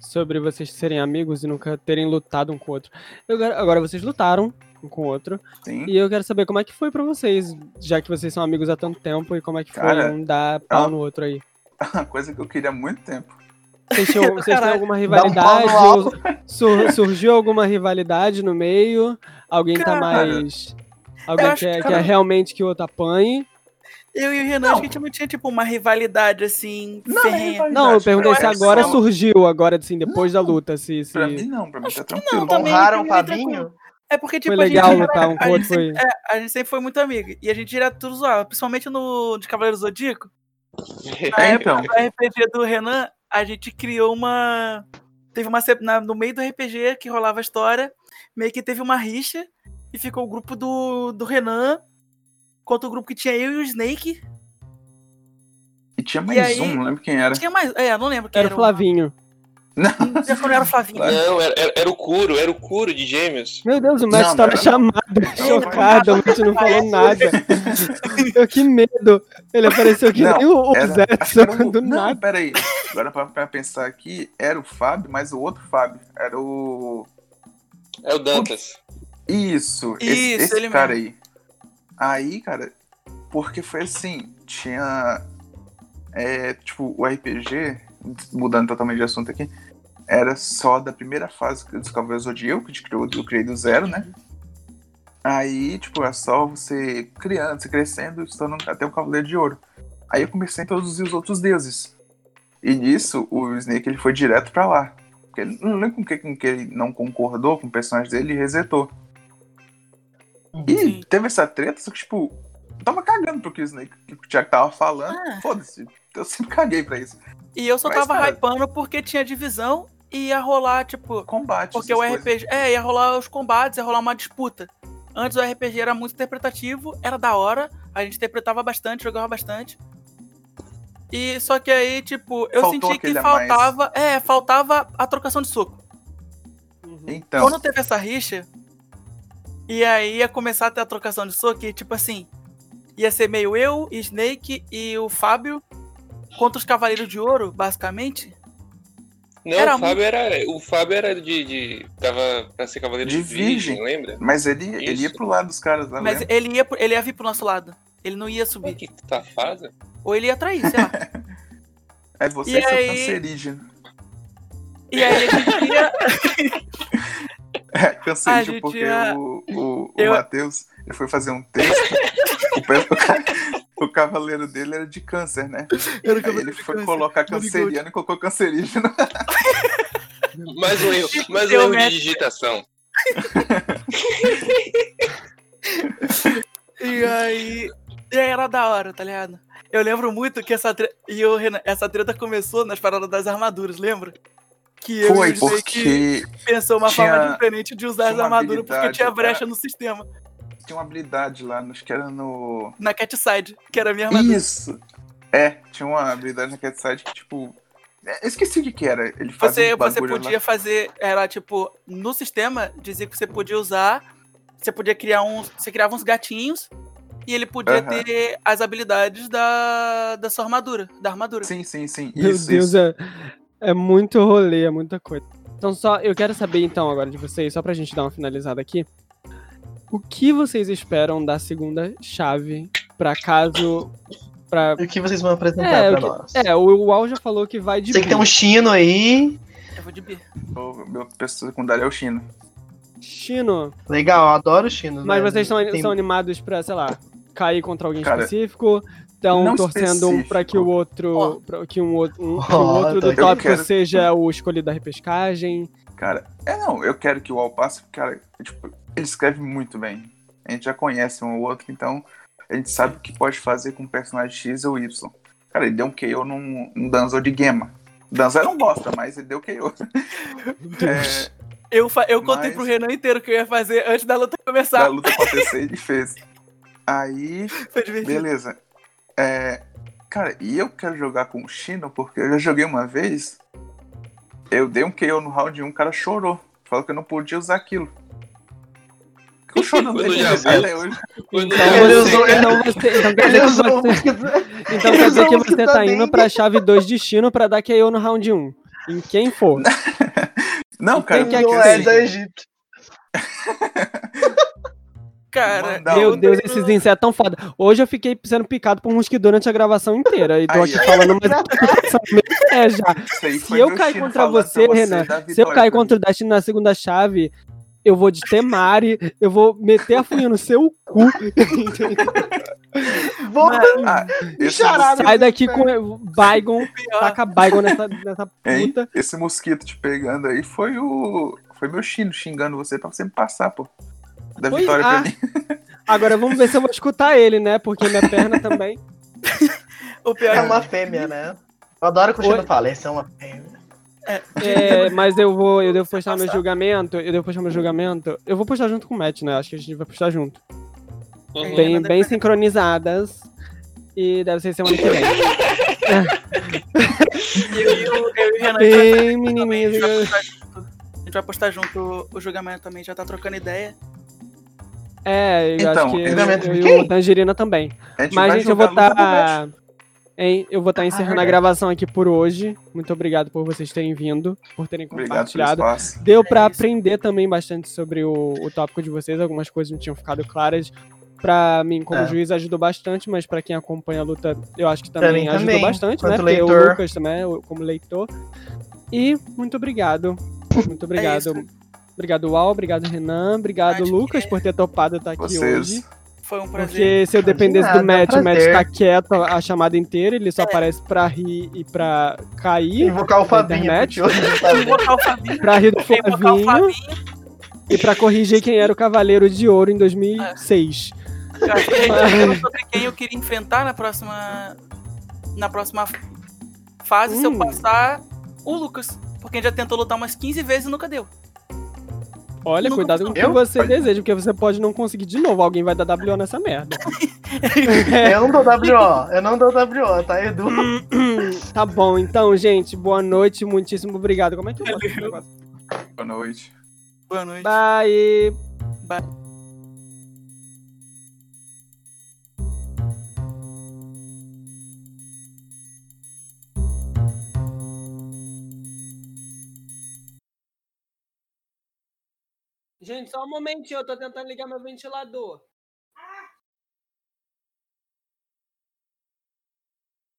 A: sobre vocês serem amigos e nunca terem lutado um com o outro. Eu agora vocês lutaram um com o outro.
B: Sim.
A: E eu quero saber como é que foi pra vocês, já que vocês são amigos há tanto tempo, e como é que foi
B: Cara,
A: um dar pau
B: ah,
A: no outro aí. [LAUGHS]
B: Uma coisa que eu queria há muito tempo.
A: Vocês, tinham, [LAUGHS] vocês têm alguma
E: um
A: rivalidade? ou [LAUGHS] sur- surgiu alguma rivalidade no meio? Alguém tá
C: Cara,
A: mais. Alguém quer,
C: que,
A: quer realmente que o outro apanhe?
C: Eu e o Renan, acho que a gente não tinha, tipo, uma rivalidade assim,
B: Não, é
A: Não, eu perguntei se agora
C: não.
A: surgiu, agora assim, depois da luta. Se, se...
B: Pra mim não, pra mim tá
C: Acho que não,
B: tranquilo.
C: também.
E: Honraram o Fabinho?
C: É porque, tipo,
A: Foi
C: a gente
A: legal
C: era-
A: lutar um [LAUGHS]
C: a gente
A: outro, foi.
C: sempre- é, a gente sempre foi muito amigo. E a gente tudo zoado, principalmente no de Cavaleiro Zodíaco. [LAUGHS]
B: É, então.
C: do RPG do Renan, a gente criou uma. Teve uma. na- no meio do RPG que rolava a história, meio que teve uma rixa. E ficou o grupo do, do Renan contra o grupo que tinha eu e o Snake.
B: E tinha mais
C: aí-
B: um, não lembro quem era.
C: Tinha mais. É, não lembro quem
A: Era
C: era.
A: o Flavinho.
B: Não,
C: não era o Flavinho.
D: Não, era, era, era o Curo, era o Curo de Gêmeos.
A: Meu Deus, o Matt
B: Não,
A: tá
B: não,
A: na
B: não.
A: chocado, o Matt não falou nada. Eu que medo. Ele apareceu que
B: Não,
A: nem o,
B: era- o-
A: do
B: não,
A: nada.
B: peraí. Agora pra, pra pensar aqui, era o Fábio, mas o outro Fábio. Era o.
D: É o Dantas.
B: Isso, esse,
C: Isso,
B: esse
C: ele
B: cara aí. Aí, cara, porque foi assim, tinha. É, tipo, o RPG, mudando totalmente de assunto aqui, era só da primeira fase dos Cavaleiros Zodíaco, que eu, criei do zero, né? Aí, tipo, é só você criando, você crescendo, estando até o Cavaleiro de Ouro. Aí eu comecei a introduzir os outros deuses. E nisso, o Snake ele foi direto pra lá. Porque ele não lembro com que, com que ele não concordou com o personagem dele e resetou. E
C: Sim.
B: teve essa treta, só que, tipo, eu tava cagando pro que o Snake, que o Thiago tava falando.
C: Ah.
B: Foda-se, eu sempre caguei pra isso.
C: E eu só
B: Mas,
C: tava
B: cara-
C: hypando porque tinha divisão e ia rolar, tipo.
B: Combate.
C: Porque o
B: coisas.
C: RPG. É, ia rolar os combates, ia rolar uma disputa. Antes o RPG era muito interpretativo, era da hora, a gente interpretava bastante, jogava bastante. E só que aí, tipo, eu
B: Faltou
C: senti que
B: aquele a mais.
C: faltava. É, faltava a trocação de soco.
B: Então,
C: Quando teve essa rixa, e aí ia começar a ter a trocação de soco, e tipo assim, ia ser meio eu, Snake e o Fábio contra os Cavaleiros de Ouro, basicamente.
D: Não,
C: Era
D: o Fábio era. O Fábio era de. de tava pra ser cavaleiro de,
B: De
D: virgem,
B: virgem.
D: lembra?
B: mas ele, ele ia pro lado dos caras lá,
C: Mas
B: lembra?
C: ele ia, ele ia vir pro nosso lado. Ele não ia subir.
D: Que safada.
C: Ou ele ia trair, sei lá. [LAUGHS]
B: É você
C: E
B: e seu
C: aí-
B: cancerígeno.
C: E aí a gente ia. [LAUGHS]
B: É, [LAUGHS]
C: gente
B: porque
C: ia-
B: o, o, o
C: Eu-
B: Matheus ele foi fazer um texto. [LAUGHS] o, o ca- o cavaleiro dele era de câncer, né?
C: Era
B: ele foi
C: câncer.
B: colocar canceriano e colocou cancerígeno. [LAUGHS]
D: Mais um erro, mais um
C: Eu
D: erro de digitação.
C: E aí. E aí era da hora, tá ligado? Eu lembro muito que essa treta. E o Renan, essa treta começou nas paradas das armaduras, lembra? Que eu
B: Foi porque
C: pensou uma
B: tinha-
C: forma diferente de usar as armaduras porque tinha brecha
B: cara.
C: no sistema.
B: tinha uma habilidade lá, acho que era no.
C: Na Cat Side, que era a minha armadura.
B: Isso! É, tinha uma habilidade na Cat Side que, tipo. é, Eu esqueci o que, que era. Ele fazia
C: Você,
B: um
C: você podia
B: lá.
C: fazer. Era tipo, no sistema, dizia que você podia usar. Você podia criar uns. Você criava uns gatinhos. E ele podia
B: Aham.
C: ter as habilidades da, da sua armadura. Da armadura.
B: Sim, sim, sim.
A: Meu
B: Isso,
A: Deus,
B: isso.
A: É, muito rolê, é muita coisa. Então só, eu quero saber então agora de vocês, só pra gente dar uma finalizada aqui. O que vocês esperam da segunda chave pra caso... Pra...
E: E o que vocês vão apresentar
A: É, que-
E: nós?
A: é, o Uau já falou que vai de
E: Sei que tem um chino aí.
C: Eu vou de B.
B: O meu pessoa secundário é o Chino.
A: Chino,
E: Legal, eu adoro chino.
A: mas
E: né?
A: vocês são,
E: Tem-
A: são animados pra, sei lá, cair contra alguém
B: Cara,
A: específico? Estão
B: não
A: torcendo um pra que o outro, pra que um outro, um, que um outro do
E: tá-
B: Eu
A: tópico
B: quero-
A: seja o escolhido da repescagem?
B: Cara, é não, eu quero que o Al passe, porque, cara, tipo, ele escreve muito bem. A gente já conhece um ou outro, então a gente sabe o que pode fazer com o personagem X ou Y. Cara, ele deu um KO num, num Danzo de Gema. Danzo era um bosta, mas ele deu KO. [LAUGHS] É,
C: Eu, eu contei
B: Mas-
C: pro Renan inteiro o que eu ia fazer antes da luta
B: da
C: começar.
B: luta acontecer, ele fez. Aí, [LAUGHS]
C: Foi divertido.
B: beleza. É, cara, e eu quero jogar com o Shino, porque eu já joguei uma vez. Eu dei um KO no round 1, o cara chorou. Falou que eu não podia usar aquilo. Ficou chorando
D: Quando já
B: até hoje.
D: Quando
A: Então
E: Ele
A: você,
E: usou-
A: então você, então quer
E: Ele
A: dizer que
E: usou
A: você, então
E: ele
A: quer dizer
E: usou
A: que você tá indo pra chave 2 de Chino pra dar KO no round 1. Em quem for. [LAUGHS]
B: Não, cara,
A: quem quer
B: porque
A: que
E: Não é
B: assim,
E: do Egito.
C: Cara,
B: Mandar
A: Meu
B: um-
A: Deus, esses insetos tão foda. Hoje eu fiquei sendo picado por um mosquito durante a gravação inteira. E tô
B: Aí,
A: aqui falando, mas é já. Se eu cair contra você,
B: pra
A: Renan,
B: dar
A: Se eu
B: vitória
A: cair contra o Destiny na segunda chave, eu vou de Temari, eu vou meter a funha no seu cu. [LAUGHS]
E: Vou.
B: Ah,
A: Sai daqui com Baigon, [LAUGHS]
C: pior.
A: taca Baigon nessa, nessa
B: hein?
A: puta.
B: esse mosquito te pegando aí foi o. Foi meu Chino xingando você pra você me passar, pô. Da
A: Foi?
B: vitória
A: Ah. [LAUGHS] Agora vamos ver se eu vou escutar ele, né? Porque minha perna também. [LAUGHS]
C: o pior
E: É uma fêmea, né? Eu adoro que o? Chino fala, esse é uma fêmea.
A: É, mas eu vou, eu devo postar meu julgamento. Eu devo postar meu julgamento. Eu vou postar junto com o Matt, né? Acho que a gente vai postar junto.
D: Uhum.
A: Bem, bem sincronizadas. E deve ser semana que vem. [LAUGHS]
C: eu, o- eu o Renan a gente vai
A: Bem
C: também, a gente vai
A: menininhas.
C: postar junto. A gente vai postar junto o julgamento também, já tá trocando ideia.
A: É, eu
B: Então,
A: acho que eu, eu e Tangerina também.
B: A gente
A: Mas, gente, eu vou estar. Hein? Eu vou estar encerrando a
E: verdade.
A: gravação aqui por hoje. Muito obrigado por vocês terem vindo, por terem compartilhado.
B: espaço.
A: Deu pra
C: É
A: aprender também bastante sobre o, o tópico de vocês, algumas coisas não tinham ficado claras. Pra mim, como
E: É.
A: juiz, ajudou bastante, mas pra quem acompanha a luta, eu acho que também ajudou
E: também,
A: bastante, né?
E: quanto
A: Porque o
E: leitor.
A: Lucas também, o- como leitor. E muito obrigado. Muito obrigado.
C: É.
A: obrigado, Al, obrigado, Renan. Obrigado,
C: Acho
A: Lucas, por ter topado estar aqui
B: Vocês.
A: hoje.
C: Foi um prazer.
A: Porque se eu dependesse
E: nada,
A: do Matt, o Matt tá quieto a chamada inteira, ele só
C: É.
A: aparece pra rir e pra cair.
E: Invocar o Fabinho,
A: internet.
C: Invocar o Fabinho.
A: Pra rir do
C: Invocar o
A: Flavinho
C: Fabinho.
A: e pra corrigir quem era o Cavaleiro de Ouro em 2006.
C: Eu acho que a gente tá falando sobre quem eu queria enfrentar na próxima. Na próxima fase, se eu
A: Hum.
C: passar o Lucas. Porque a gente já tentou lutar umas 15 vezes e nunca deu.
A: Olha,
C: Nunca
A: cuidado com o que
E: eu?
A: você deseja, porque você pode não conseguir de novo. Alguém vai dar WO nessa merda. [LAUGHS]
E: Eu não dou WO, eu não dou WO, tá, Edu? [CLEARS THROAT]
A: tá bom, então, gente, boa noite, muitíssimo obrigado. Como é que eu?
B: Boa noite.
C: Boa noite.
A: Bye!
C: Bye.
A: Gente, só um momentinho, eu tô tentando ligar meu ventilador.